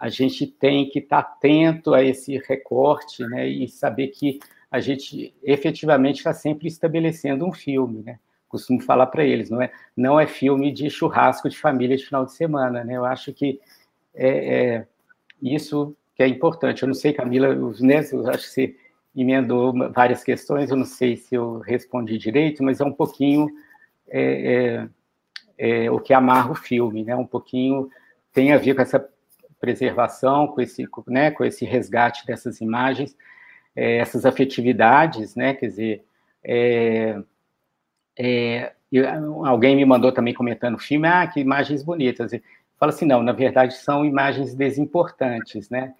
a gente tem que estar atento a esse recorte, né? E saber que a gente efetivamente está sempre estabelecendo um filme, né? Costumo falar para eles, não é, não é filme de churrasco de família de final de semana, né? Eu acho que é, é isso que é importante. Eu não sei, Camila, né, acho que você emendou várias questões, eu não sei se eu respondi direito, mas é um pouquinho é, é, é, o que amarra o filme, né? Um pouquinho tem a ver com essa preservação, com esse, né, com esse resgate dessas imagens, é, essas afetividades, né? Quer dizer, é, é, alguém me mandou também comentando o filme, ah, que imagens bonitas. Fala assim, não, na verdade são imagens desimportantes, né?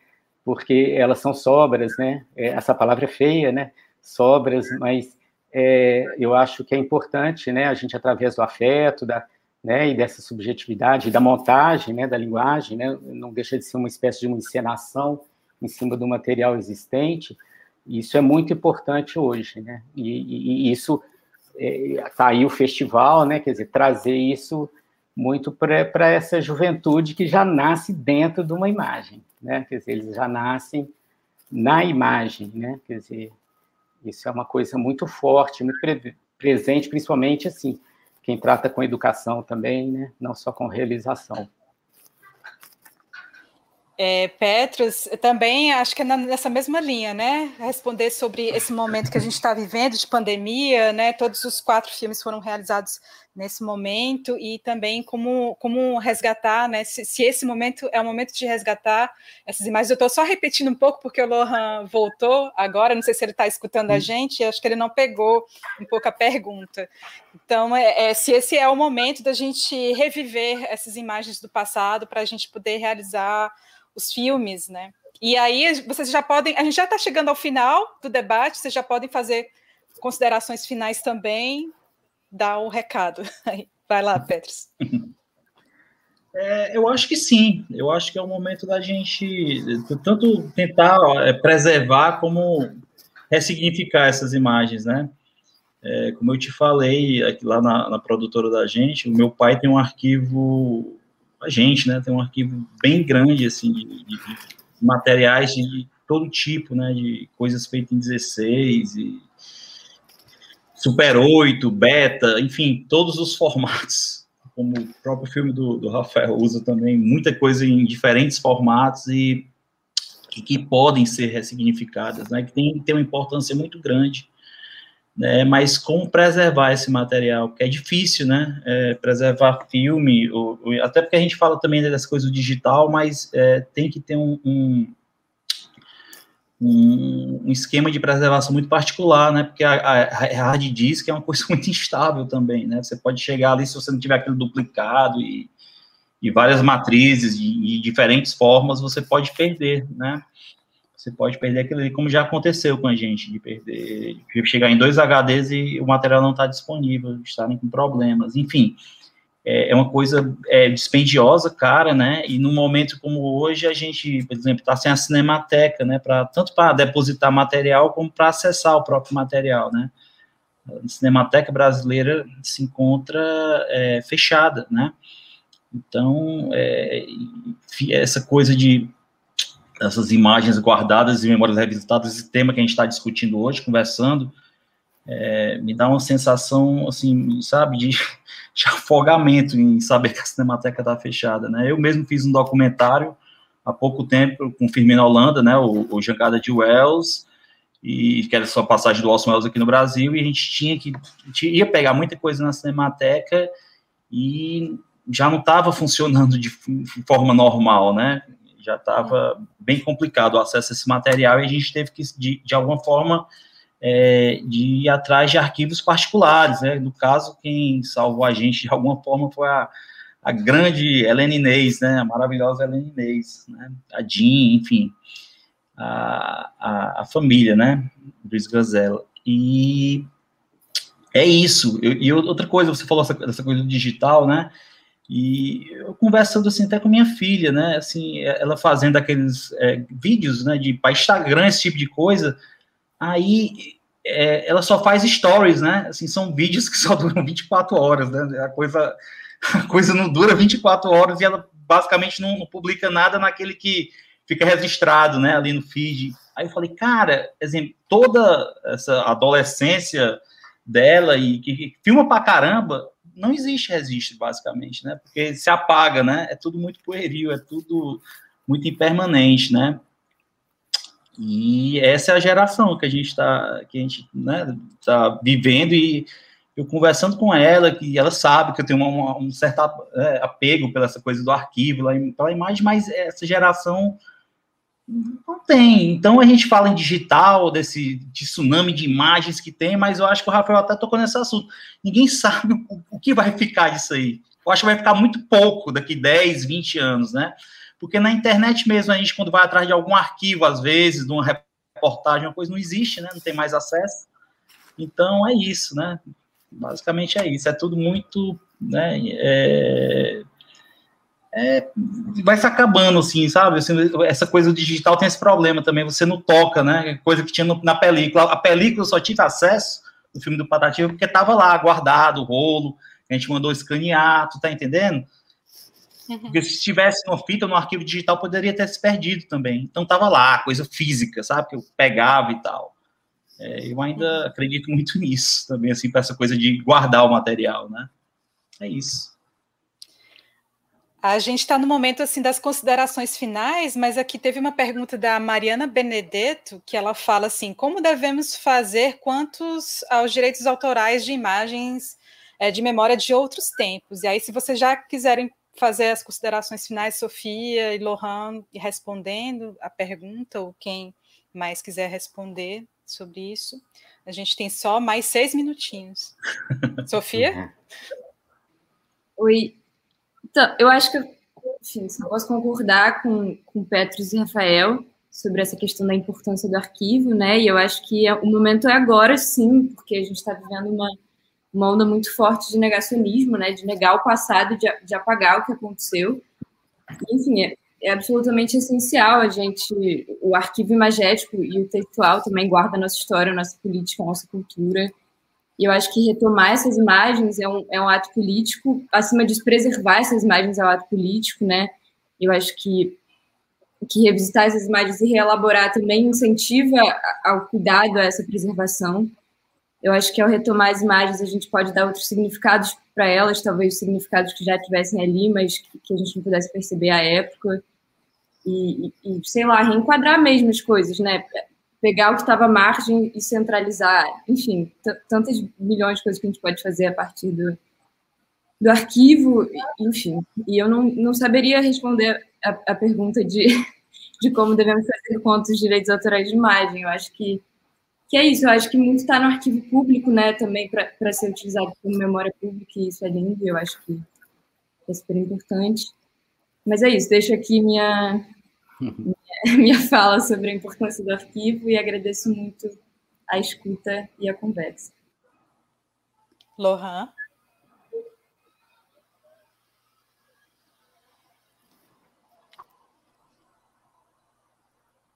porque elas são sobras, né? É, essa palavra é feia, né? Sobras, mas é, eu acho que é importante, né? A gente através do afeto, da, né? E dessa subjetividade, da montagem, né? Da linguagem, né? Não deixa de ser uma espécie de uma encenação em cima do material existente. Isso é muito importante hoje, né? E, e, e isso é, aí o festival, né? Quer dizer, trazer isso muito para essa juventude que já nasce dentro de uma imagem, né? Quer dizer, eles já nascem na imagem, né? Quer dizer, isso é uma coisa muito forte, muito pre presente, principalmente assim, quem trata com educação também, né? Não só com realização. É, Petros, também acho que é nessa mesma linha, né? Responder sobre esse momento que a gente está vivendo de pandemia, né? Todos os quatro filmes foram realizados nesse momento e também como, como resgatar, né? Se, se esse momento é o momento de resgatar essas imagens. Eu estou só repetindo um pouco porque o Lohan voltou agora, não sei se ele está escutando a gente, acho que ele não pegou um pouco a pergunta. Então, é, é, se esse é o momento da gente reviver essas imagens do passado para a gente poder realizar os filmes, né? E aí vocês já podem, a gente já está chegando ao final do debate, vocês já podem fazer considerações finais também, dar o um recado. Vai lá, Petros. É, eu acho que sim, eu acho que é o momento da gente tanto tentar é, preservar como ressignificar essas imagens, né? É, como eu te falei aqui lá na, na, produtora da gente, o meu pai tem um arquivo a gente, né, tem um arquivo bem grande, assim, de, de, de materiais de todo tipo, né, de coisas feitas em 16 e Super 8, Beta, enfim, todos os formatos, como o próprio filme do, do Rafael usa também, muita coisa em diferentes formatos e que, que podem ser ressignificadas, né, que tem, tem uma importância muito grande né, mas como preservar esse material, porque é difícil, né, é, preservar filme, ou, ou, até porque a gente fala também das coisas do digital, mas é, tem que ter um, um, um, esquema de preservação muito particular, né, porque a, a, hard disk é uma coisa muito instável também, né, você pode chegar ali, se você não tiver aquele duplicado e, e várias matrizes de, de diferentes formas, você pode perder, né, você pode perder aquilo ali, como já aconteceu com a gente, de perder, de chegar em dois HDs e o material não está disponível, estarem com problemas, enfim, é, é uma coisa é, dispendiosa, cara, né, e num momento como hoje, a gente, por exemplo, está sem a cinemateca, né, pra, tanto para depositar material, como para acessar o próprio material, né, a Cinemateca Brasileira se encontra é, fechada, né, então, é, essa coisa de essas imagens guardadas e memórias revisitadas, esse tema que a gente está discutindo hoje, conversando, é, me dá uma sensação, assim, sabe, de, de, afogamento em saber que a Cinemateca está fechada, né? Eu mesmo fiz um documentário há pouco tempo com Firmino Holanda, né, o, o Jangada de Wells, e que era só passagem do Orson Welles aqui no Brasil, e a gente tinha que, gente ia pegar muita coisa na Cinemateca e já não estava funcionando de forma normal, né? Já estava bem complicado o acesso a esse material e a gente teve que, de, de alguma forma, é, de ir atrás de arquivos particulares. Né? No caso, quem salvou a gente de alguma forma foi a, a grande Helene Inês, né? a maravilhosa Helene Inês, né? a Jean, enfim, a, a, a família, né, Luiz Gazella. E é isso. e outra coisa, você falou essa, dessa coisa do digital, né? E eu conversando assim até com minha filha, né? Assim, ela fazendo aqueles é, vídeos, né? De para Instagram, esse tipo de coisa. Aí é, ela só faz stories, né? Assim, são vídeos que só duram 24 horas, né? A coisa, a coisa não dura 24 horas e ela basicamente não, não publica nada naquele que fica registrado, né? Ali no feed. Aí eu falei, cara, exemplo, toda essa adolescência dela e que, que filma pra caramba, não existe registro, basicamente, né? Porque se apaga, né? É tudo muito pueril, é tudo muito impermanente, né? E essa é a geração que a gente está que a gente, né, tá vivendo e eu conversando com ela, que ela sabe que eu tenho uma, um certo é, apego pela essa coisa do arquivo, pela imagem, mas essa geração não tem. Então a gente fala em digital, desse de tsunami de imagens que tem, mas eu acho que o Rafael até tocou nesse assunto. Ninguém sabe o, o que vai ficar disso aí. Eu acho que vai ficar muito pouco daqui 10, 20 anos, né? Porque na internet mesmo, a gente, quando vai atrás de algum arquivo, às vezes, de uma reportagem, uma coisa não existe, né? Não tem mais acesso. Então é isso, né? Basicamente é isso. É tudo muito. Né, é, é, vai se acabando, assim, sabe? Assim, essa coisa digital tem esse problema também, você não toca, né? Coisa que tinha no, na película. A película só tive acesso, o filme do Patativa, porque estava lá, guardado, o rolo, a gente mandou escanear, tu tá entendendo? Uhum. Porque se estivesse no fita, no arquivo digital, poderia ter se perdido também. Então tava lá, coisa física, sabe? Que eu pegava e tal. É, eu ainda uhum. acredito muito nisso também, assim, para essa coisa de guardar o material, né? É isso. A gente está no momento assim das considerações finais, mas aqui teve uma pergunta da Mariana Benedetto que ela fala assim: como devemos fazer quantos aos direitos autorais de imagens é, de memória de outros tempos? E aí, se vocês já quiserem fazer as considerações finais, Sofia e Lohan respondendo a pergunta, ou quem mais quiser responder sobre isso, a gente tem só mais seis minutinhos. Sofia? Oi, então, eu acho que, enfim, só posso concordar com, com Petros e Rafael sobre essa questão da importância do arquivo, né? E eu acho que é, o momento é agora, sim, porque a gente está vivendo uma, uma onda muito forte de negacionismo, né? De negar o passado, de, de apagar o que aconteceu. Enfim, é, é absolutamente essencial a gente, o arquivo imagético e o textual também guarda a nossa história, a nossa política, a nossa cultura. E eu acho que retomar essas imagens é um, é um ato político, acima de preservar essas imagens é um ato político, né? Eu acho que, que revisitar essas imagens e reelaborar também incentiva ao cuidado, a essa preservação. Eu acho que ao retomar as imagens a gente pode dar outros significados para elas, talvez significados que já tivessem ali, mas que, que a gente não pudesse perceber à época. E, e, sei lá, reenquadrar mesmo as coisas, né? Pegar o que estava à margem e centralizar, enfim, tantas milhões de coisas que a gente pode fazer a partir do, do arquivo, enfim. E eu não, não saberia responder a, a pergunta de, de como devemos fazer conta dos direitos autorais de imagem. Eu acho que, que é isso, eu acho que muito está no arquivo público, né, também para ser utilizado como memória pública, e isso é lindo, eu acho que é super importante. Mas é isso, deixo aqui minha, minha fala sobre a importância do arquivo e agradeço muito a escuta e a conversa. Lohan.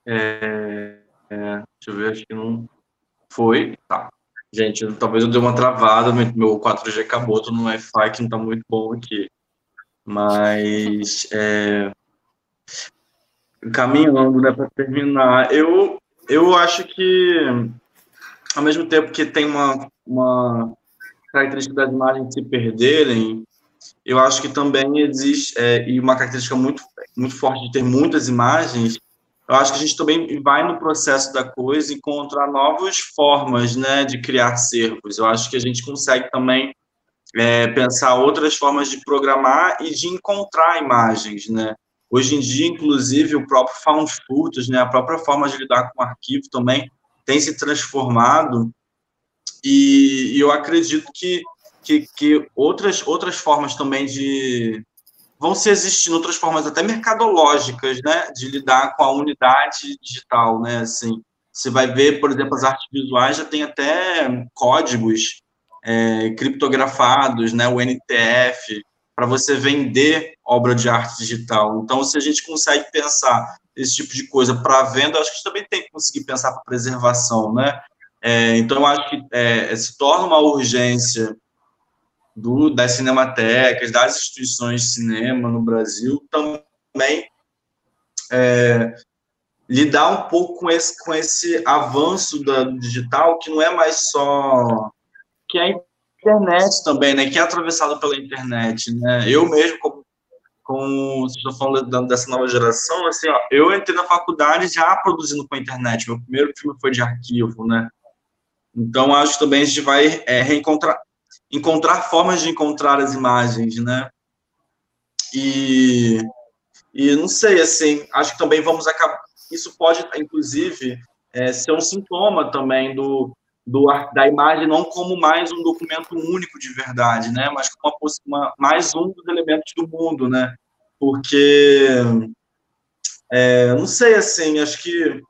É, é, deixa eu ver, acho que não foi. Tá. Gente, talvez eu dê uma travada, meu 4G acabou, tô no Wi-Fi que não tá muito bom aqui. Mas, é, caminhando, né, para terminar, eu, eu acho que, ao mesmo tempo que tem uma, uma característica das imagens se perderem, eu acho que também existe, é, e uma característica muito, muito forte de ter muitas imagens, eu acho que a gente também vai no processo da coisa encontrar novas formas né, de criar servos. Eu acho que a gente consegue também é, pensar outras formas de programar e de encontrar imagens. Né? Hoje em dia, inclusive, o próprio found footage, né, a própria forma de lidar com o arquivo também tem se transformado. E, e eu acredito que, que, que outras, outras formas também de, vão se existindo outras formas até mercadológicas, né, de lidar com a unidade digital, né, assim, você vai ver, por exemplo, as artes visuais já tem até códigos é, criptografados, né, o NTF, para você vender obra de arte digital. Então, se a gente consegue pensar esse tipo de coisa para venda, acho que a gente também tem que conseguir pensar para preservação, né? É, então, acho que é, se torna uma urgência do, das cinematecas, das instituições de cinema no Brasil, também é, lidar um pouco com esse, com esse avanço da, do digital, que não é mais só. que é internet também, né? Que é atravessado pela internet, né? Eu mesmo, como, como vocês estão falando dessa nova geração, assim, ó, eu entrei na faculdade já produzindo com a internet. Meu primeiro filme foi de arquivo, né? Então, acho que também a gente vai é, reencontrar, encontrar formas de encontrar as imagens, né? E, e não sei, assim, acho que também vamos acabar. Isso pode, inclusive, é, ser um sintoma também do, do, da imagem, não como mais um documento único de verdade, né? Mas como uma, mais um dos elementos do mundo, né? Porque, é, não sei, assim, acho que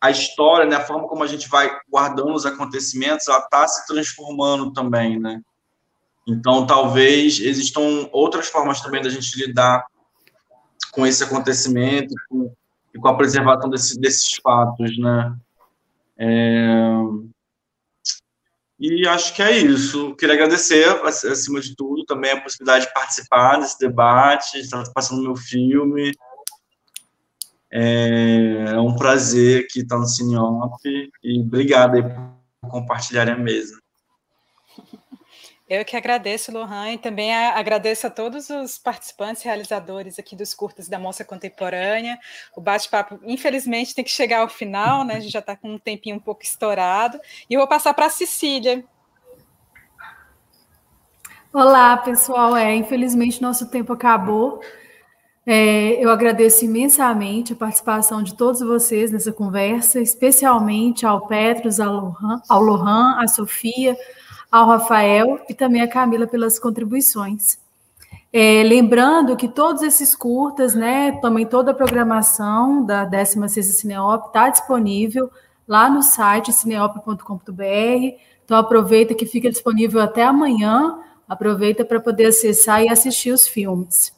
a história, né, a forma como a gente vai guardando os acontecimentos, ela está se transformando também, né? Então, talvez existam outras formas também da gente lidar com esse acontecimento com, e com a preservação desse, desses fatos, né? É... E acho que é isso. Queria agradecer, acima de tudo, também a possibilidade de participar desse debate, estar passando meu filme. É, é um prazer aqui estar no Cineop e obrigado por compartilhar a mesa. Eu que agradeço, Lohan, e também agradeço a todos os participantes realizadores aqui dos curtas da Mostra Contemporânea. O bate-papo, infelizmente, tem que chegar ao final, né? A gente já está com um tempinho um pouco estourado. E eu vou passar para a Cecília. Olá, pessoal. É, infelizmente, nosso tempo acabou. É, eu agradeço imensamente a participação de todos vocês nessa conversa, especialmente ao Petros, ao Lohan, ao Lohan à Sofia, ao Rafael e também a Camila pelas contribuições. É, lembrando que todos esses curtas, né, também toda a programação da 16ª Cineop está disponível lá no site cineop.com.br. Então aproveita que fica disponível até amanhã, aproveita para poder acessar e assistir os filmes.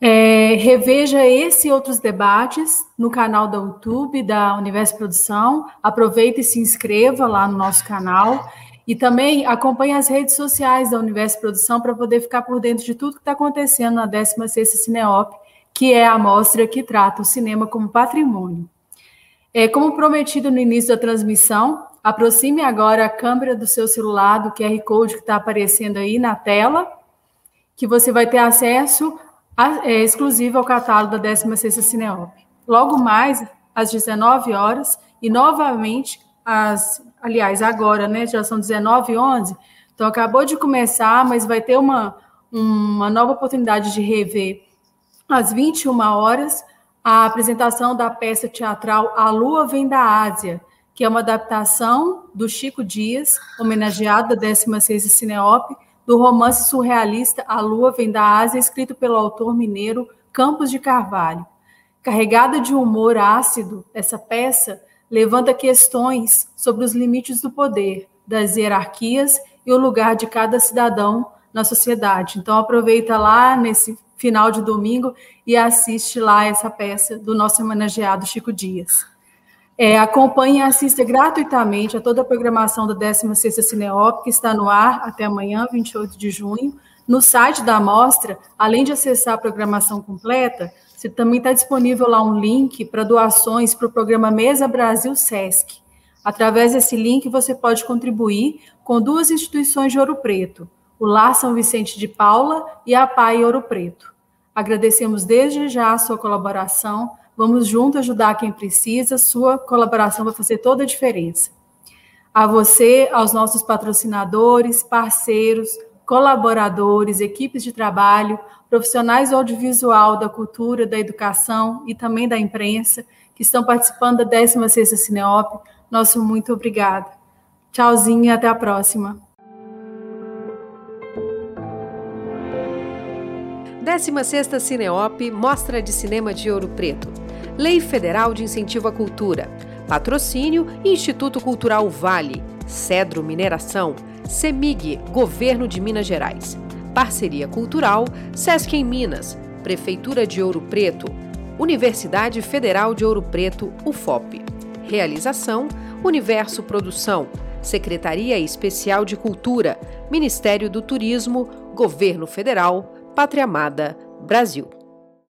É, reveja esse e outros debates no canal da YouTube da Universo Produção. Aproveita e se inscreva lá no nosso canal. E também acompanhe as redes sociais da Universo Produção para poder ficar por dentro de tudo que está acontecendo na 16ª Cineop, que é a mostra que trata o cinema como patrimônio. É, como prometido no início da transmissão, aproxime agora a câmera do seu celular do QR Code que está aparecendo aí na tela, que você vai ter acesso é exclusiva ao catálogo da 16ª Cineop. Logo mais, às 19 horas, e novamente, às, aliás, agora, né, já são 19 e 11, então acabou de começar, mas vai ter uma, uma nova oportunidade de rever às 21 horas a apresentação da peça teatral A Lua Vem da Ásia, que é uma adaptação do Chico Dias, homenageado da 16ª Cineop, do romance surrealista A Lua Vem da Ásia, escrito pelo autor mineiro Campos de Carvalho. Carregada de humor ácido, essa peça levanta questões sobre os limites do poder, das hierarquias e o lugar de cada cidadão na sociedade. Então aproveita lá nesse final de domingo e assiste lá essa peça do nosso homenageado Chico Dias. É, acompanhe e assista gratuitamente a toda a programação da 16ª Cineop, que está no ar até amanhã, 28 de junho. No site da Amostra, além de acessar a programação completa, você também está disponível lá um link para doações para o programa Mesa Brasil Sesc. Através desse link, você pode contribuir com duas instituições de Ouro Preto, o Lar São Vicente de Paula e a PAI Ouro Preto. Agradecemos desde já a sua colaboração. Vamos juntos ajudar quem precisa. Sua colaboração vai fazer toda a diferença. A você, aos nossos patrocinadores, parceiros, colaboradores, equipes de trabalho, profissionais do audiovisual, da cultura, da educação e também da imprensa que estão participando da 16ª Cineop, nosso muito obrigado. Tchauzinho e até a próxima. 16ª Cineop Mostra de Cinema de Ouro Preto. Lei Federal de Incentivo à Cultura. Patrocínio Instituto Cultural Vale. Cedro Mineração. CEMIG, Governo de Minas Gerais. Parceria Cultural, Sesc em Minas, Prefeitura de Ouro Preto, Universidade Federal de Ouro Preto, UFOP. Realização, Universo Produção, Secretaria Especial de Cultura, Ministério do Turismo, Governo Federal, Pátria Amada, Brasil.